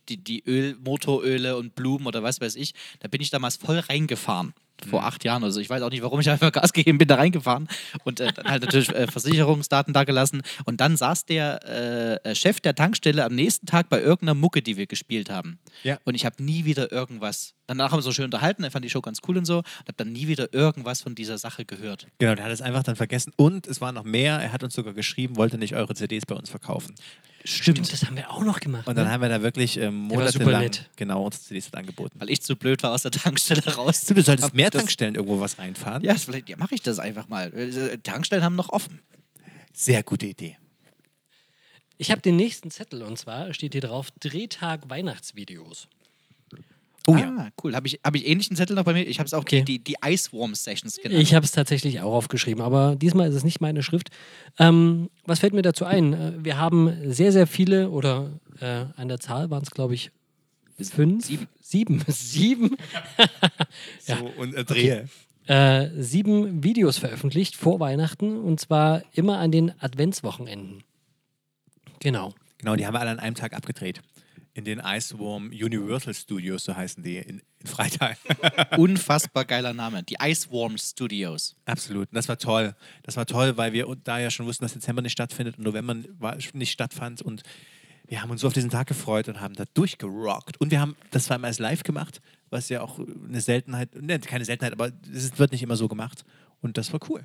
die, die Öl, Motoröle und Blumen oder was weiß ich, da bin ich damals voll reingefahren. Vor acht Jahren oder so. Ich weiß auch nicht, warum ich einfach Gas gegeben bin, da reingefahren und äh, dann halt natürlich äh, Versicherungsdaten da gelassen. Und dann saß der äh, Chef der Tankstelle am nächsten Tag bei irgendeiner Mucke, die wir gespielt haben. Ja. Und ich habe nie wieder irgendwas. Danach haben wir so schön unterhalten, er fand die Show ganz cool und so. Und habe dann nie wieder irgendwas von dieser Sache gehört. Genau, der hat es einfach dann vergessen. Und es war noch mehr, er hat uns sogar geschrieben, wollte nicht eure CDs bei uns verkaufen. Stimmt, das haben wir auch noch gemacht. Und dann ne? haben wir da wirklich ähm, monatelang genau unsere CDs angeboten. Weil ich zu blöd war, aus der Tankstelle raus. Du, du solltest mehr Tankstellen irgendwo was reinfahren. Ja, vielleicht ja, mache ich das einfach mal. Äh, Tankstellen haben noch offen. Sehr gute Idee. Ich habe den nächsten Zettel und zwar steht hier drauf Drehtag Weihnachtsvideos. Oh ah, ja. cool. Habe ich, hab ich ähnlichen Zettel noch bei mir? Ich habe es auch Okay. die, die Iceworm Sessions genannt. Ich habe es tatsächlich auch aufgeschrieben, aber diesmal ist es nicht meine Schrift. Ähm, was fällt mir dazu ein? Äh, Wir haben sehr, sehr viele, oder äh, an der Zahl waren es, glaube ich, fünf? Sieben. Sieben. Sieben. Ja. So, und äh, drehe. Äh, sieben Videos veröffentlicht vor Weihnachten und zwar immer an den Adventswochenenden. Genau. Genau, die haben wir alle an einem Tag abgedreht. In den Iceworm Universal Studios, so heißen die, in, in Freital. Unfassbar geiler Name. Die Iceworm Studios. Absolut. Und das war toll. Das war toll, weil wir da ja schon wussten, dass Dezember nicht stattfindet und November nicht stattfand. Und wir haben uns so auf diesen Tag gefreut und haben da durchgerockt. Und wir haben das zweimal als live gemacht, was ja auch eine Seltenheit, ne, keine Seltenheit, aber es wird nicht immer so gemacht. Und das war cool.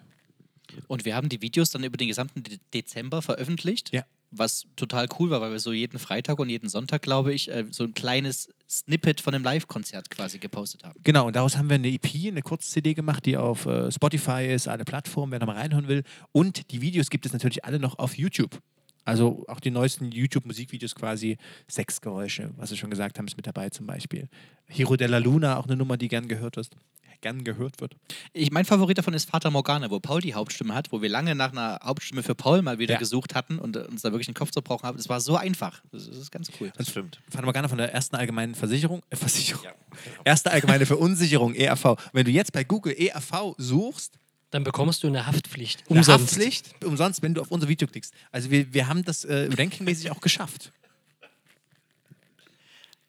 Und wir haben die Videos dann über den gesamten De Dezember veröffentlicht. Ja. Was total cool war, weil wir so jeden Freitag und jeden Sonntag, glaube ich, äh, so ein kleines Snippet von einem Live-Konzert quasi gepostet haben. Genau, und daraus haben wir eine EP, eine Kurz-CD gemacht, die auf äh, Spotify ist, alle Plattformen, wer da mal reinhören will. Und die Videos gibt es natürlich alle noch auf YouTube. Also auch die neuesten YouTube-Musikvideos quasi, Sexgeräusche, was wir schon gesagt haben, ist mit dabei zum Beispiel. Hero della Luna, auch eine Nummer, die gern gehört wird. Gern gehört wird. Ich, mein Favorit davon ist Vater Morgana, wo Paul die Hauptstimme hat, wo wir lange nach einer Hauptstimme für Paul mal wieder Ja. gesucht hatten und äh, uns da wirklich einen Kopf zerbrochen haben. Das war so einfach. Das, das ist ganz cool. Das stimmt. Fata Morgana von der ersten allgemeinen Versicherung. Äh, Versicherung. Erste allgemeine Verunsicherung, ERV. Wenn du jetzt bei Google ERV suchst, Dann bekommst du eine Haftpflicht. Eine Umsonst. Haftpflicht, umsonst, wenn du auf unser Video klickst. Also wir, wir haben das äh, rankingmäßig auch geschafft.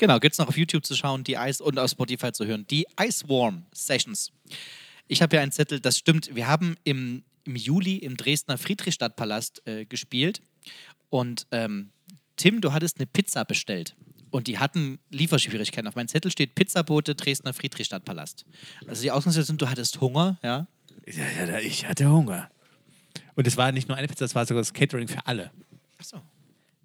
Genau, gibt es noch auf YouTube zu schauen, die Ice und auf Spotify zu hören. Die Icewarm Sessions. Ich habe ja einen Zettel, das stimmt. Wir haben im, im Juli im Dresdner Friedrichstadtpalast äh, gespielt. Und ähm, Tim, du hattest eine Pizza bestellt. Und die hatten Lieferschwierigkeiten. Auf meinem Zettel steht Pizzabote Dresdner Friedrichstadtpalast. Also die Ausgangslage sind, du hattest Hunger, ja. Ja, ja, ich hatte Hunger. Und es war nicht nur eine Pizza, es war sogar das Catering für alle. Achso.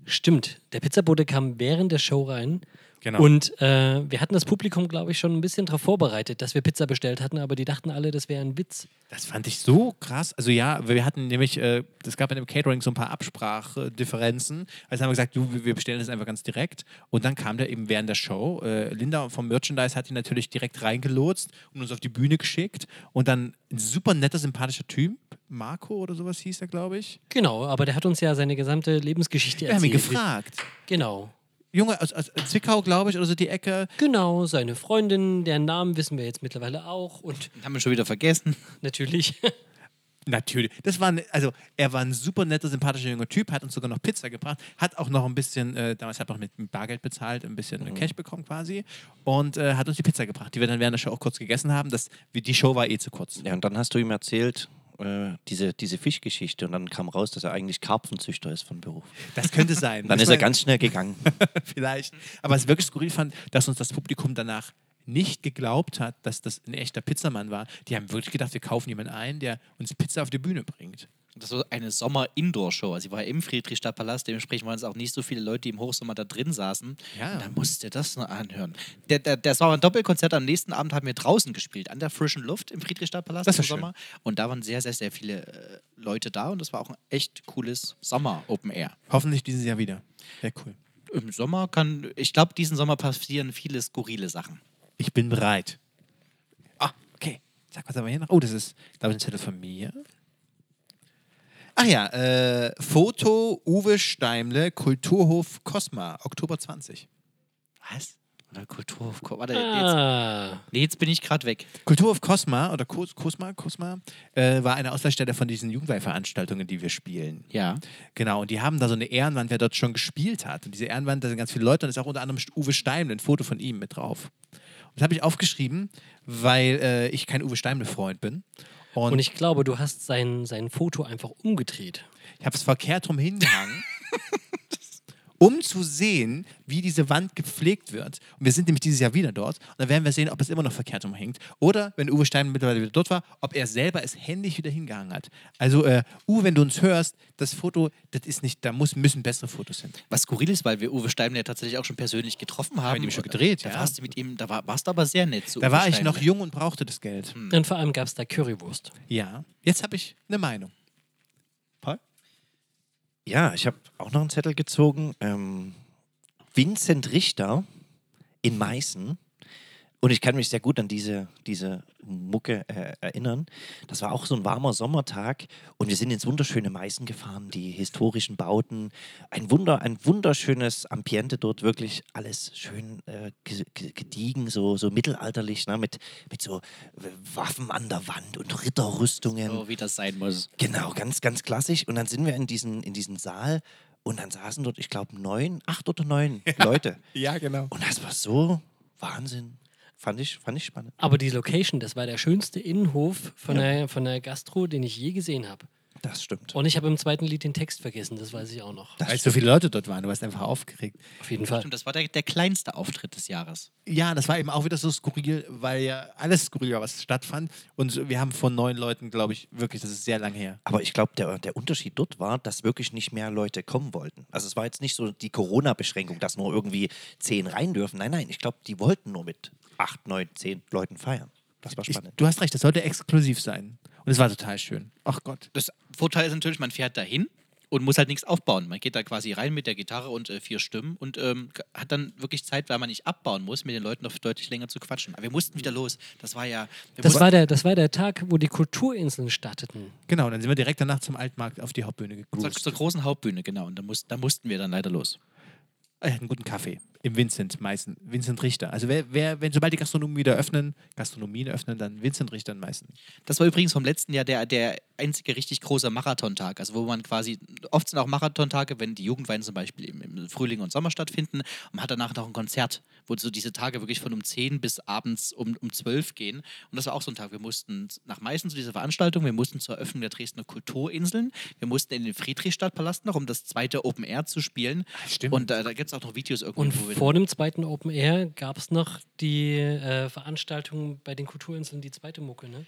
Stimmt. Der Pizzabote kam während der Show rein. Genau. Und äh, wir hatten das Publikum, glaube ich, schon ein bisschen darauf vorbereitet, dass wir Pizza bestellt hatten, aber die dachten alle, das wäre ein Witz. Das fand ich so krass. Also ja, wir hatten nämlich, äh, es gab in dem Catering so ein paar Absprachdifferenzen. Also haben wir gesagt, du, wir bestellen das einfach ganz direkt. Und dann kam der eben während der Show. Äh, Linda vom Merchandise hat ihn natürlich direkt reingelotst und uns auf die Bühne geschickt. Und dann ein super netter, sympathischer Typ, Marco oder sowas hieß er, glaube ich. Genau, aber der hat uns ja seine gesamte Lebensgeschichte Wir haben ihn erzählt. gefragt. Genau. Junge aus, aus Zwickau, glaube ich, oder so die Ecke. Genau, seine Freundin, deren Namen wissen wir jetzt mittlerweile auch. Und Haben wir schon wieder vergessen. natürlich, Natürlich. Das war, ein- also er war ein super netter, sympathischer junger Typ, hat uns sogar noch Pizza gebracht, hat auch noch ein bisschen, äh, damals hat er noch mit, Bargeld bezahlt, ein bisschen Mhm. Cash bekommen quasi und äh, hat uns die Pizza gebracht, die wir dann während der Show auch kurz gegessen haben. Das, wie- die Show war eh zu kurz. Ja, und dann hast du ihm erzählt, äh, diese, diese Fischgeschichte und dann kam raus, dass er eigentlich Karpfenzüchter ist von Beruf. Das könnte sein. Dann ist er ganz schnell gegangen. Vielleicht. Aber was ich wirklich skurril fand, dass uns das Publikum danach nicht geglaubt hat, dass das ein echter Pizzamann war. Die haben wirklich gedacht, wir kaufen jemanden ein, der uns Pizza auf die Bühne bringt. Das war eine Sommer-Indoor-Show. Also, sie war im Friedrichstadtpalast. Dementsprechend waren es auch nicht so viele Leute, die im Hochsommer da drin saßen. Ja. Und dann musste ihr das nur anhören. Der, der, das war ein Doppelkonzert. Am nächsten Abend haben wir draußen gespielt, an der frischen Luft im Friedrichstadtpalast Das im war schön. Sommer. Und da waren sehr, sehr, sehr viele äh, Leute da. Und das war auch ein echt cooles Sommer-Open Air. Hoffentlich dieses Jahr wieder. Wäre cool. Im Sommer kann, ich glaube, diesen Sommer passieren viele skurrile Sachen. Ich bin bereit. Ah, okay. Sag, was haben wir hier noch? Oh, das ist, glaube ich, ein Zettel von mir. Ach ja, äh, Foto Uwe Steimle, Kulturhof Cosma, Oktober 20. Was? Oder Kulturhof. Warte, jetzt, ah, nee, jetzt bin ich gerade weg. Kulturhof Cosma oder Kos Cosma, Cosma äh, war eine Auswahlstelle von diesen Jugendweihveranstaltungen, die wir spielen. Ja. Genau, und die haben da so eine Ehrenwand, wer dort schon gespielt hat. Und diese Ehrenwand, da sind ganz viele Leute und ist auch unter anderem Uwe Steimle, ein Foto von ihm mit drauf. Und das habe ich aufgeschrieben, weil äh, ich kein Uwe Steimle-Freund bin. Und, und ich glaube, du hast sein, sein Foto einfach umgedreht. ich habe es verkehrt rum hingehangen, um zu sehen, wie diese Wand gepflegt wird. Und wir sind nämlich dieses Jahr wieder dort. Und dann werden wir sehen, ob es immer noch verkehrt rumhängt. Oder, wenn Uwe Stein mittlerweile wieder dort war, ob er selber es händisch wieder hingehangen hat. Also, äh, Uwe, wenn du uns hörst, das Foto, das ist nicht, da muss, müssen bessere Fotos hin. Was skurril ist, weil wir Uwe Steimler ja tatsächlich auch schon persönlich getroffen haben. mit ihm schon gedreht, da ja. Warst du mit ihm, da war, warst du aber sehr nett zu Da Uwe war ich noch jung und brauchte das Geld. Und vor allem gab es da Currywurst. Ja, jetzt habe ich eine Meinung. Ja, ich habe auch noch einen Zettel gezogen. Ähm, Vincent Richter in Meißen. Und ich kann mich sehr gut an diese, diese Mucke äh, erinnern. Das war auch so ein warmer Sommertag und wir sind ins wunderschöne Meißen gefahren, die historischen Bauten. Ein, Wunder, ein wunderschönes Ambiente dort, wirklich alles schön äh, ge- ge- gediegen, so, so mittelalterlich, ne? mit, mit so Waffen an der Wand und Ritterrüstungen. So wie das sein muss. Genau, ganz, ganz klassisch. Und dann sind wir in diesen, in diesen Saal und dann saßen dort, ich glaube, neun, acht oder neun Leute. Ja, genau. Und das war so Wahnsinn. Fand ich, fand ich spannend. Aber die Location, das war der schönste Innenhof von, der, von der Gastro, den ich je gesehen habe. Das stimmt. Und ich habe im zweiten Lied den Text vergessen, das weiß ich auch noch. Das Weil so viele Leute dort waren, du warst einfach aufgeregt. Auf jeden Fall. Stimmt, das war der, der kleinste Auftritt des Jahres. Ja, das war eben auch wieder so skurril, weil ja alles skurril war, was stattfand. Und wir haben von neun Leuten, glaube ich, wirklich, das ist sehr lange her. Aber ich glaube, der, der Unterschied dort war, dass wirklich nicht mehr Leute kommen wollten. Also es war jetzt nicht so die Corona-Beschränkung, dass nur irgendwie zehn rein dürfen. Nein, nein, ich glaube, die wollten nur mit acht, neun, zehn Leuten feiern. Das war Ich, spannend. du hast recht, das sollte exklusiv sein. Und es war total schön. Ach Gott. Das Vorteil ist natürlich, man fährt dahin und muss halt nichts aufbauen. Man geht da quasi rein mit der Gitarre und äh, vier Stimmen und ähm, hat dann wirklich Zeit, weil man nicht abbauen muss, mit den Leuten noch deutlich länger zu quatschen. Aber wir mussten wieder los. Das war ja. Das war, der, das war der Tag, wo die Kulturinseln starteten. Genau, dann sind wir direkt danach zum Altmarkt auf die Hauptbühne zur, gegrußt. zur großen Hauptbühne, genau. Und da, muss, da mussten wir dann leider los. Er hat einen guten Kaffee. Im Vincent Meißen. Vincent Richter. Also wer, wer, wenn sobald die Gastronomien wieder öffnen, Gastronomien öffnen, dann Vincent Richter Meißen. Das war übrigens vom letzten Jahr der, der einzige richtig große Marathontag. Also wo man quasi, oft sind auch Marathontage, wenn die Jugendweine zum Beispiel im, im Frühling und Sommer stattfinden. Und man hat danach noch ein Konzert, wo so diese Tage wirklich von um 10 bis abends um, um 12 gehen. Und das war auch so ein Tag. Wir mussten nach Meißen zu dieser Veranstaltung, wir mussten zur Eröffnung der Dresdner Kulturinseln, wir mussten in den Friedrichstadtpalast noch, um das zweite Open Air zu spielen. stimmt. Und äh, da gibt es auch noch Videos irgendwo. Und vor dem zweiten Open Air gab es noch die äh, Veranstaltung bei den Kulturinseln, die zweite Mucke, ne?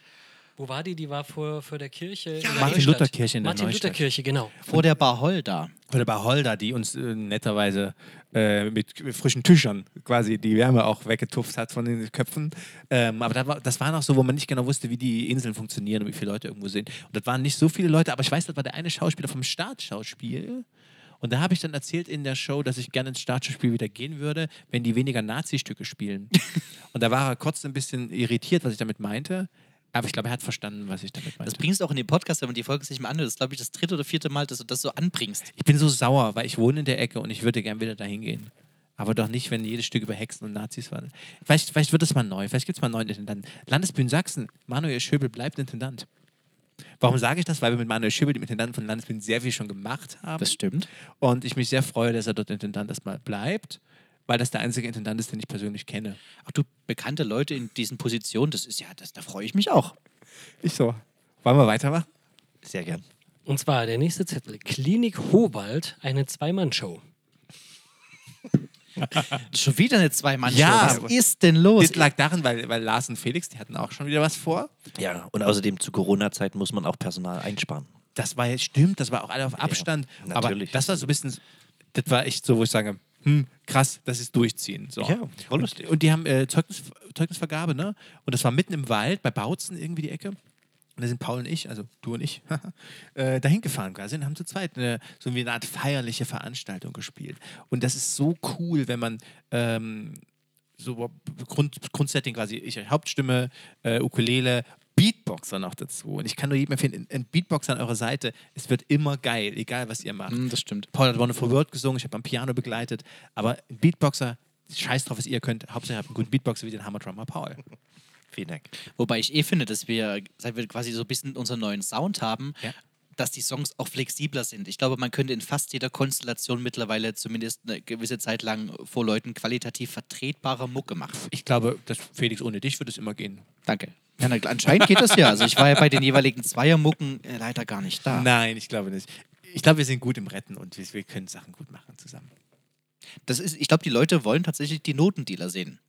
Wo war die? Die war vor, vor der Kirche. der Martin-Luther-Kirche in der Martin Neustadt. Luther Kirche, genau. vor der Bar Holl da. Oder bei Holder, die uns äh, netterweise äh, mit frischen Tüchern quasi die Wärme auch weggetupft hat von den Köpfen. Ähm, aber da war, das war noch so, wo man nicht genau wusste, wie die Inseln funktionieren und wie viele Leute irgendwo sind. Und das waren nicht so viele Leute, aber ich weiß, das war der eine Schauspieler vom Startschauspiel. Und da habe ich dann erzählt in der Show, dass ich gerne ins Startschauspiel wieder gehen würde, wenn die weniger Nazi-Stücke spielen. und da war er kurz ein bisschen irritiert, was ich damit meinte. Aber ich glaube, er hat verstanden, was ich damit meinte. Das bringst du auch in den Podcast, wenn man die Folge sich mal anhört. Das ist, glaube ich, das dritte oder vierte Mal, dass du das so anbringst. Ich bin so sauer, weil ich wohne in der Ecke und ich würde gern wieder dahin gehen. Aber doch nicht, wenn jedes Stück über Hexen und Nazis war. Vielleicht, vielleicht wird es mal neu. Vielleicht gibt es mal einen neuen Intendant. Landesbühnen Sachsen, Manuel Schöbel bleibt Intendant. Warum sage ich das? Weil wir mit Manuel Schöbel, dem Intendanten von Landesbühnen, sehr viel schon gemacht haben. Das stimmt. und ich mich sehr freue, dass er dort Intendant erstmal bleibt, weil das der einzige Intendant ist, den ich persönlich kenne. Auch du bekannte Leute in diesen Positionen, das ist ja, das, da freue ich mich auch. Ich so. Wollen wir weitermachen? Sehr gern. Und zwar der nächste Zettel. Klinik Howald, eine Zweimann-Show. Schon wieder eine Zwei-Mann-Show. Ja. Was ist denn los? Das lag daran, weil, weil Lars und Felix, die hatten auch schon wieder was vor. Ja, und außerdem zu Corona-Zeiten muss man auch Personal einsparen. Das war ja, stimmt, das war auch alle auf Abstand. aber natürlich. das war so ein bisschen, das war echt so, wo ich sage, hm, krass, das ist durchziehen. So. Ja, voll und, lustig. und die haben äh, Zeugnis, Zeugnisvergabe, ne? Und das war mitten im Wald, bei Bautzen irgendwie die Ecke. Und da sind Paul und ich, also du und ich, äh, dahin gefahren quasi und haben zu zweit eine, so wie eine Art feierliche Veranstaltung gespielt. Und das ist so cool, wenn man ähm, so Grund, Grundsetting quasi, ich Hauptstimme, äh, Ukulele, Beatboxer noch dazu. Und ich kann nur jedem empfehlen, ein Beatboxer an eurer Seite, es wird immer geil, egal was ihr macht. Hm, das stimmt. Paul hat Wonderful World gesungen, ich habe am Piano begleitet, aber ein Beatboxer, scheiß drauf, was ihr könnt, Hauptsache ihr habt einen guten Beatboxer wie den Hammer Drummer Paul. Vielen Dank. Wobei ich eh finde, dass wir, seit wir quasi so ein bisschen unseren neuen Sound haben, Ja. dass die Songs auch flexibler sind. Ich glaube, man könnte in fast jeder Konstellation mittlerweile zumindest eine gewisse Zeit lang vor Leuten qualitativ vertretbare Mucke machen. Ich glaube, dass Felix ohne dich würde es immer gehen. Danke. Ja, na, anscheinend geht das ja. Also ich war ja bei den jeweiligen Zweiermucken äh, leider gar nicht da. Nein, ich glaube nicht. Ich glaube, wir sind gut im Retten und wir, wir können Sachen gut machen zusammen. Das ist, ich glaube, die Leute wollen tatsächlich die Notendealer sehen.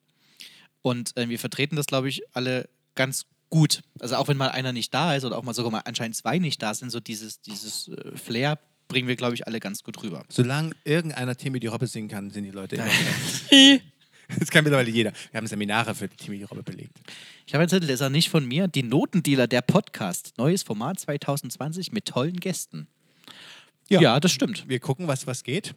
Und äh, wir vertreten das, glaube ich, alle ganz gut. Also auch wenn mal einer nicht da ist oder auch mal sogar mal anscheinend zwei nicht da sind, so dieses, dieses äh, Flair bringen wir, glaube ich, alle ganz gut rüber. Solange irgendeiner Timmy die Robbe singen kann, sind die Leute immer Das kann mittlerweile jeder. Wir haben Seminare für Timmy die Robbe belegt. Ich habe einen Zettel, der ist auch nicht von mir. Die Notendealer, der Podcast. Neues Format 2020 mit tollen Gästen. Ja, das stimmt. Wir gucken, was, was geht.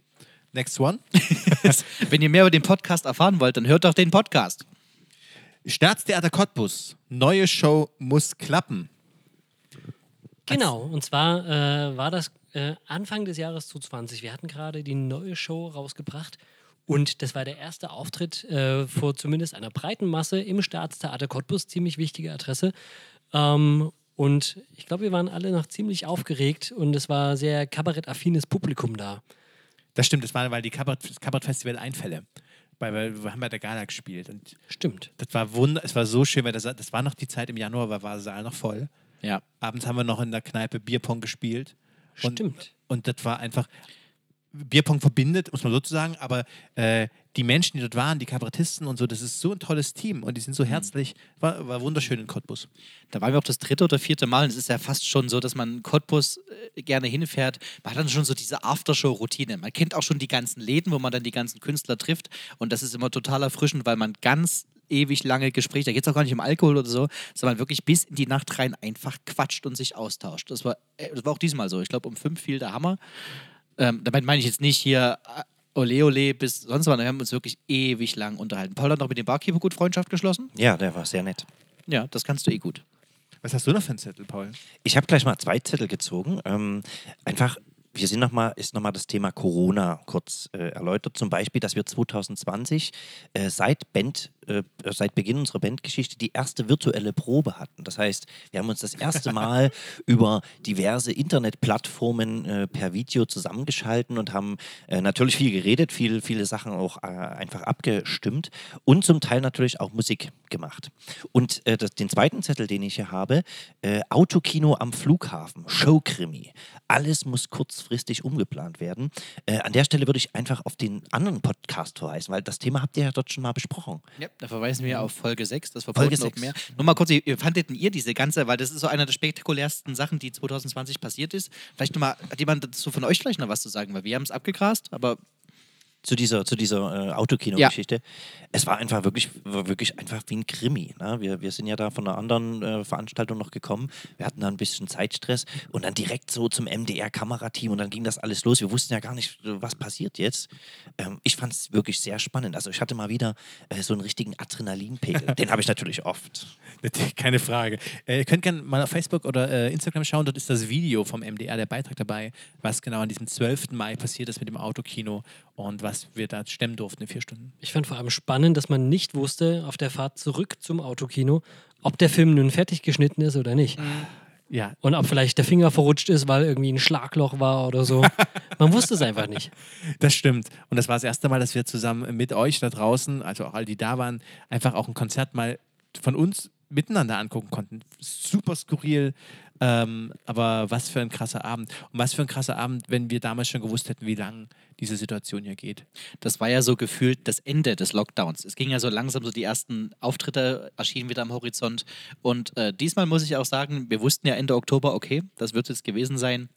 Next one. Wenn ihr mehr über den Podcast erfahren wollt, dann hört doch den Podcast. Staatstheater Cottbus. Neue Show muss klappen. Genau, und zwar äh, war das äh, Anfang des Jahres 2020. Wir hatten gerade die neue Show rausgebracht und das war der erste Auftritt äh, vor zumindest einer breiten Masse im Staatstheater Cottbus, ziemlich wichtige Adresse. Ähm, und ich glaube, wir waren alle noch ziemlich aufgeregt und es war sehr kabarettaffines Publikum da. Das stimmt, das war, weil die Kabarettfestival Einfälle. Bei, weil wir haben bei der Gala gespielt. Und Stimmt. das war wunder, es war so schön, weil das, das war noch die Zeit im Januar, war, war der Saal noch voll. Ja. Abends haben wir noch in der Kneipe Bierpong gespielt. Und, Stimmt. Und das war einfach. Bierpong verbindet, muss man so sagen, aber äh, die Menschen, die dort waren, die Kabarettisten und so, das ist so ein tolles Team und die sind so herzlich. War, war wunderschön in Cottbus. Da waren wir auch das dritte oder vierte Mal. Und es ist ja fast schon so, dass man Cottbus äh, gerne hinfährt. Man hat dann schon so diese Aftershow-Routine. Man kennt auch schon die ganzen Läden, wo man dann die ganzen Künstler trifft. Und das ist immer total erfrischend, weil man ganz ewig lange Gespräche. Da geht es auch gar nicht um Alkohol oder so, sondern wirklich bis in die Nacht rein einfach quatscht und sich austauscht. Das war, äh, das war auch diesmal so. Ich glaube, um fünf fiel der Hammer. Ähm, damit meine ich jetzt nicht hier äh, Ole Ole bis sonst was. Wir haben uns wirklich ewig lang unterhalten. Paul hat noch mit dem Barkeeper gut Freundschaft geschlossen. Ja, der war sehr nett. Ja, das kannst du eh gut. Was hast du noch für einen Zettel, Paul? Ich habe gleich mal zwei Zettel gezogen. Ähm, einfach, wir sind noch mal, ist nochmal das Thema Corona kurz äh, erläutert. Zum Beispiel, dass wir 2020 äh, seit Band, äh, seit Beginn unserer Bandgeschichte die erste virtuelle Probe hatten. Das heißt, wir haben uns das erste Mal über diverse Internetplattformen äh, per Video zusammengeschalten und haben äh, natürlich viel geredet, viel, viele Sachen auch äh, einfach abgestimmt und zum Teil natürlich auch Musik gemacht. Und das, den zweiten Zettel, den ich hier habe, Autokino am Flughafen, Showkrimi. Alles muss kurzfristig umgeplant werden. Äh, an der Stelle würde ich einfach auf den anderen Podcast verweisen, weil das Thema habt ihr ja dort schon mal besprochen. Ja, da verweisen wir auf Folge 6, das Folge verfolgen noch sechs. mehr. Nur mal kurz, wie fandet ihr diese ganze, weil das ist so einer der spektakulärsten Sachen, die 2020 passiert ist. Vielleicht nochmal, hat jemand dazu von euch vielleicht noch was zu sagen, weil wir haben es abgegrast, aber zu dieser, zu dieser äh, Autokino-Geschichte. Es war einfach wirklich, war wirklich einfach wie ein Krimi. Ne? Wir, wir sind ja da von einer anderen äh, Veranstaltung noch gekommen. Wir hatten da ein bisschen Zeitstress und dann direkt so zum MDR-Kamerateam und dann ging das alles los. Wir wussten ja gar nicht, äh, was passiert jetzt. Ähm, ich fand es wirklich sehr spannend. Also ich hatte mal wieder äh, so einen richtigen Adrenalinpegel. Den habe ich natürlich oft. Keine Frage. Äh, ihr könnt gerne mal auf Facebook oder äh, Instagram schauen, dort ist das Video vom MDR, der Beitrag dabei, was genau an diesem 12. Mai passiert ist mit dem Autokino und was wir da stemmen durften in vier Stunden. Ich fand vor allem spannend, dass man nicht wusste, auf der Fahrt zurück zum Autokino, ob der Film nun fertig geschnitten ist oder nicht. Ja, Und ob vielleicht der Finger verrutscht ist, weil irgendwie ein Schlagloch war oder so. Man wusste es einfach nicht. Das stimmt. Und das war das erste Mal, dass wir zusammen mit euch da draußen, also auch all die da waren, einfach auch ein Konzert mal von uns miteinander angucken konnten. Super skurril, ähm, aber was für ein krasser Abend. Und was für ein krasser Abend, wenn wir damals schon gewusst hätten, wie lang diese Situation hier geht. das war ja so gefühlt das Ende des Lockdowns. Es ging ja so langsam, so die ersten Auftritte erschienen wieder am Horizont. Und äh, diesmal muss ich auch sagen, wir wussten ja Ende Oktober, okay, das wird jetzt gewesen sein.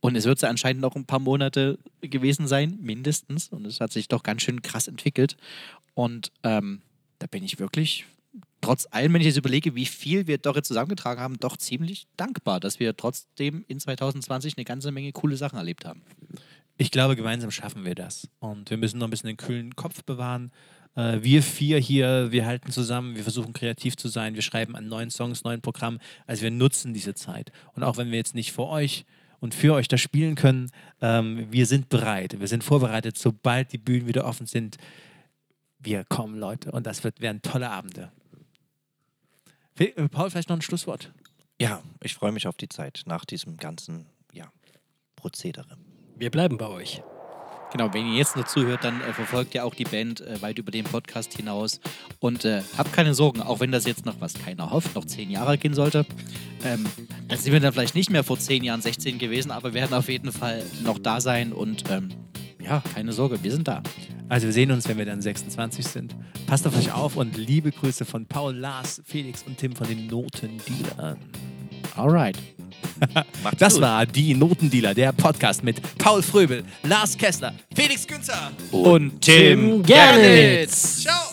Und es wird ja anscheinend noch ein paar Monate gewesen sein, mindestens. Und es hat sich doch ganz schön krass entwickelt. Und ähm, da bin ich wirklich, trotz allem, wenn ich jetzt überlege, wie viel wir doch jetzt zusammengetragen haben, doch ziemlich dankbar, dass wir trotzdem in 2020 eine ganze Menge coole Sachen erlebt haben. Ich glaube, gemeinsam schaffen wir das. Und wir müssen noch ein bisschen den kühlen Kopf bewahren. Äh, wir vier hier, wir halten zusammen, wir versuchen kreativ zu sein, wir schreiben an neuen Songs, neuen Programmen. Also wir nutzen diese Zeit. Und auch wenn wir jetzt nicht vor euch und für euch das spielen können, ähm, wir sind bereit, wir sind vorbereitet, sobald die Bühnen wieder offen sind. Wir kommen, Leute. Und das wird, werden tolle Abende. Äh, Paul, vielleicht noch ein Schlusswort. Ja, ich freue mich auf die Zeit nach diesem ganzen ja, Prozedere. Wir bleiben bei euch. Genau, wenn ihr jetzt noch zuhört, dann äh, verfolgt ihr auch die Band äh, weit über den Podcast hinaus. Und äh, habt keine Sorgen, auch wenn das jetzt noch, was keiner hofft, noch zehn Jahre gehen sollte. Ähm, dann sind wir dann vielleicht nicht mehr vor zehn Jahren 16 gewesen, aber werden auf jeden Fall noch da sein. Und ähm, ja, keine Sorge, wir sind da. Also wir sehen uns, wenn wir dann 26 sind. Passt auf euch auf und liebe Grüße von Paul, Lars, Felix und Tim von den Notendealern. Alright. das gut. war die Notendealer, der Podcast mit Paul Fröbel, Lars Kessler, Felix Günther und, und Tim Gernitz. Ciao.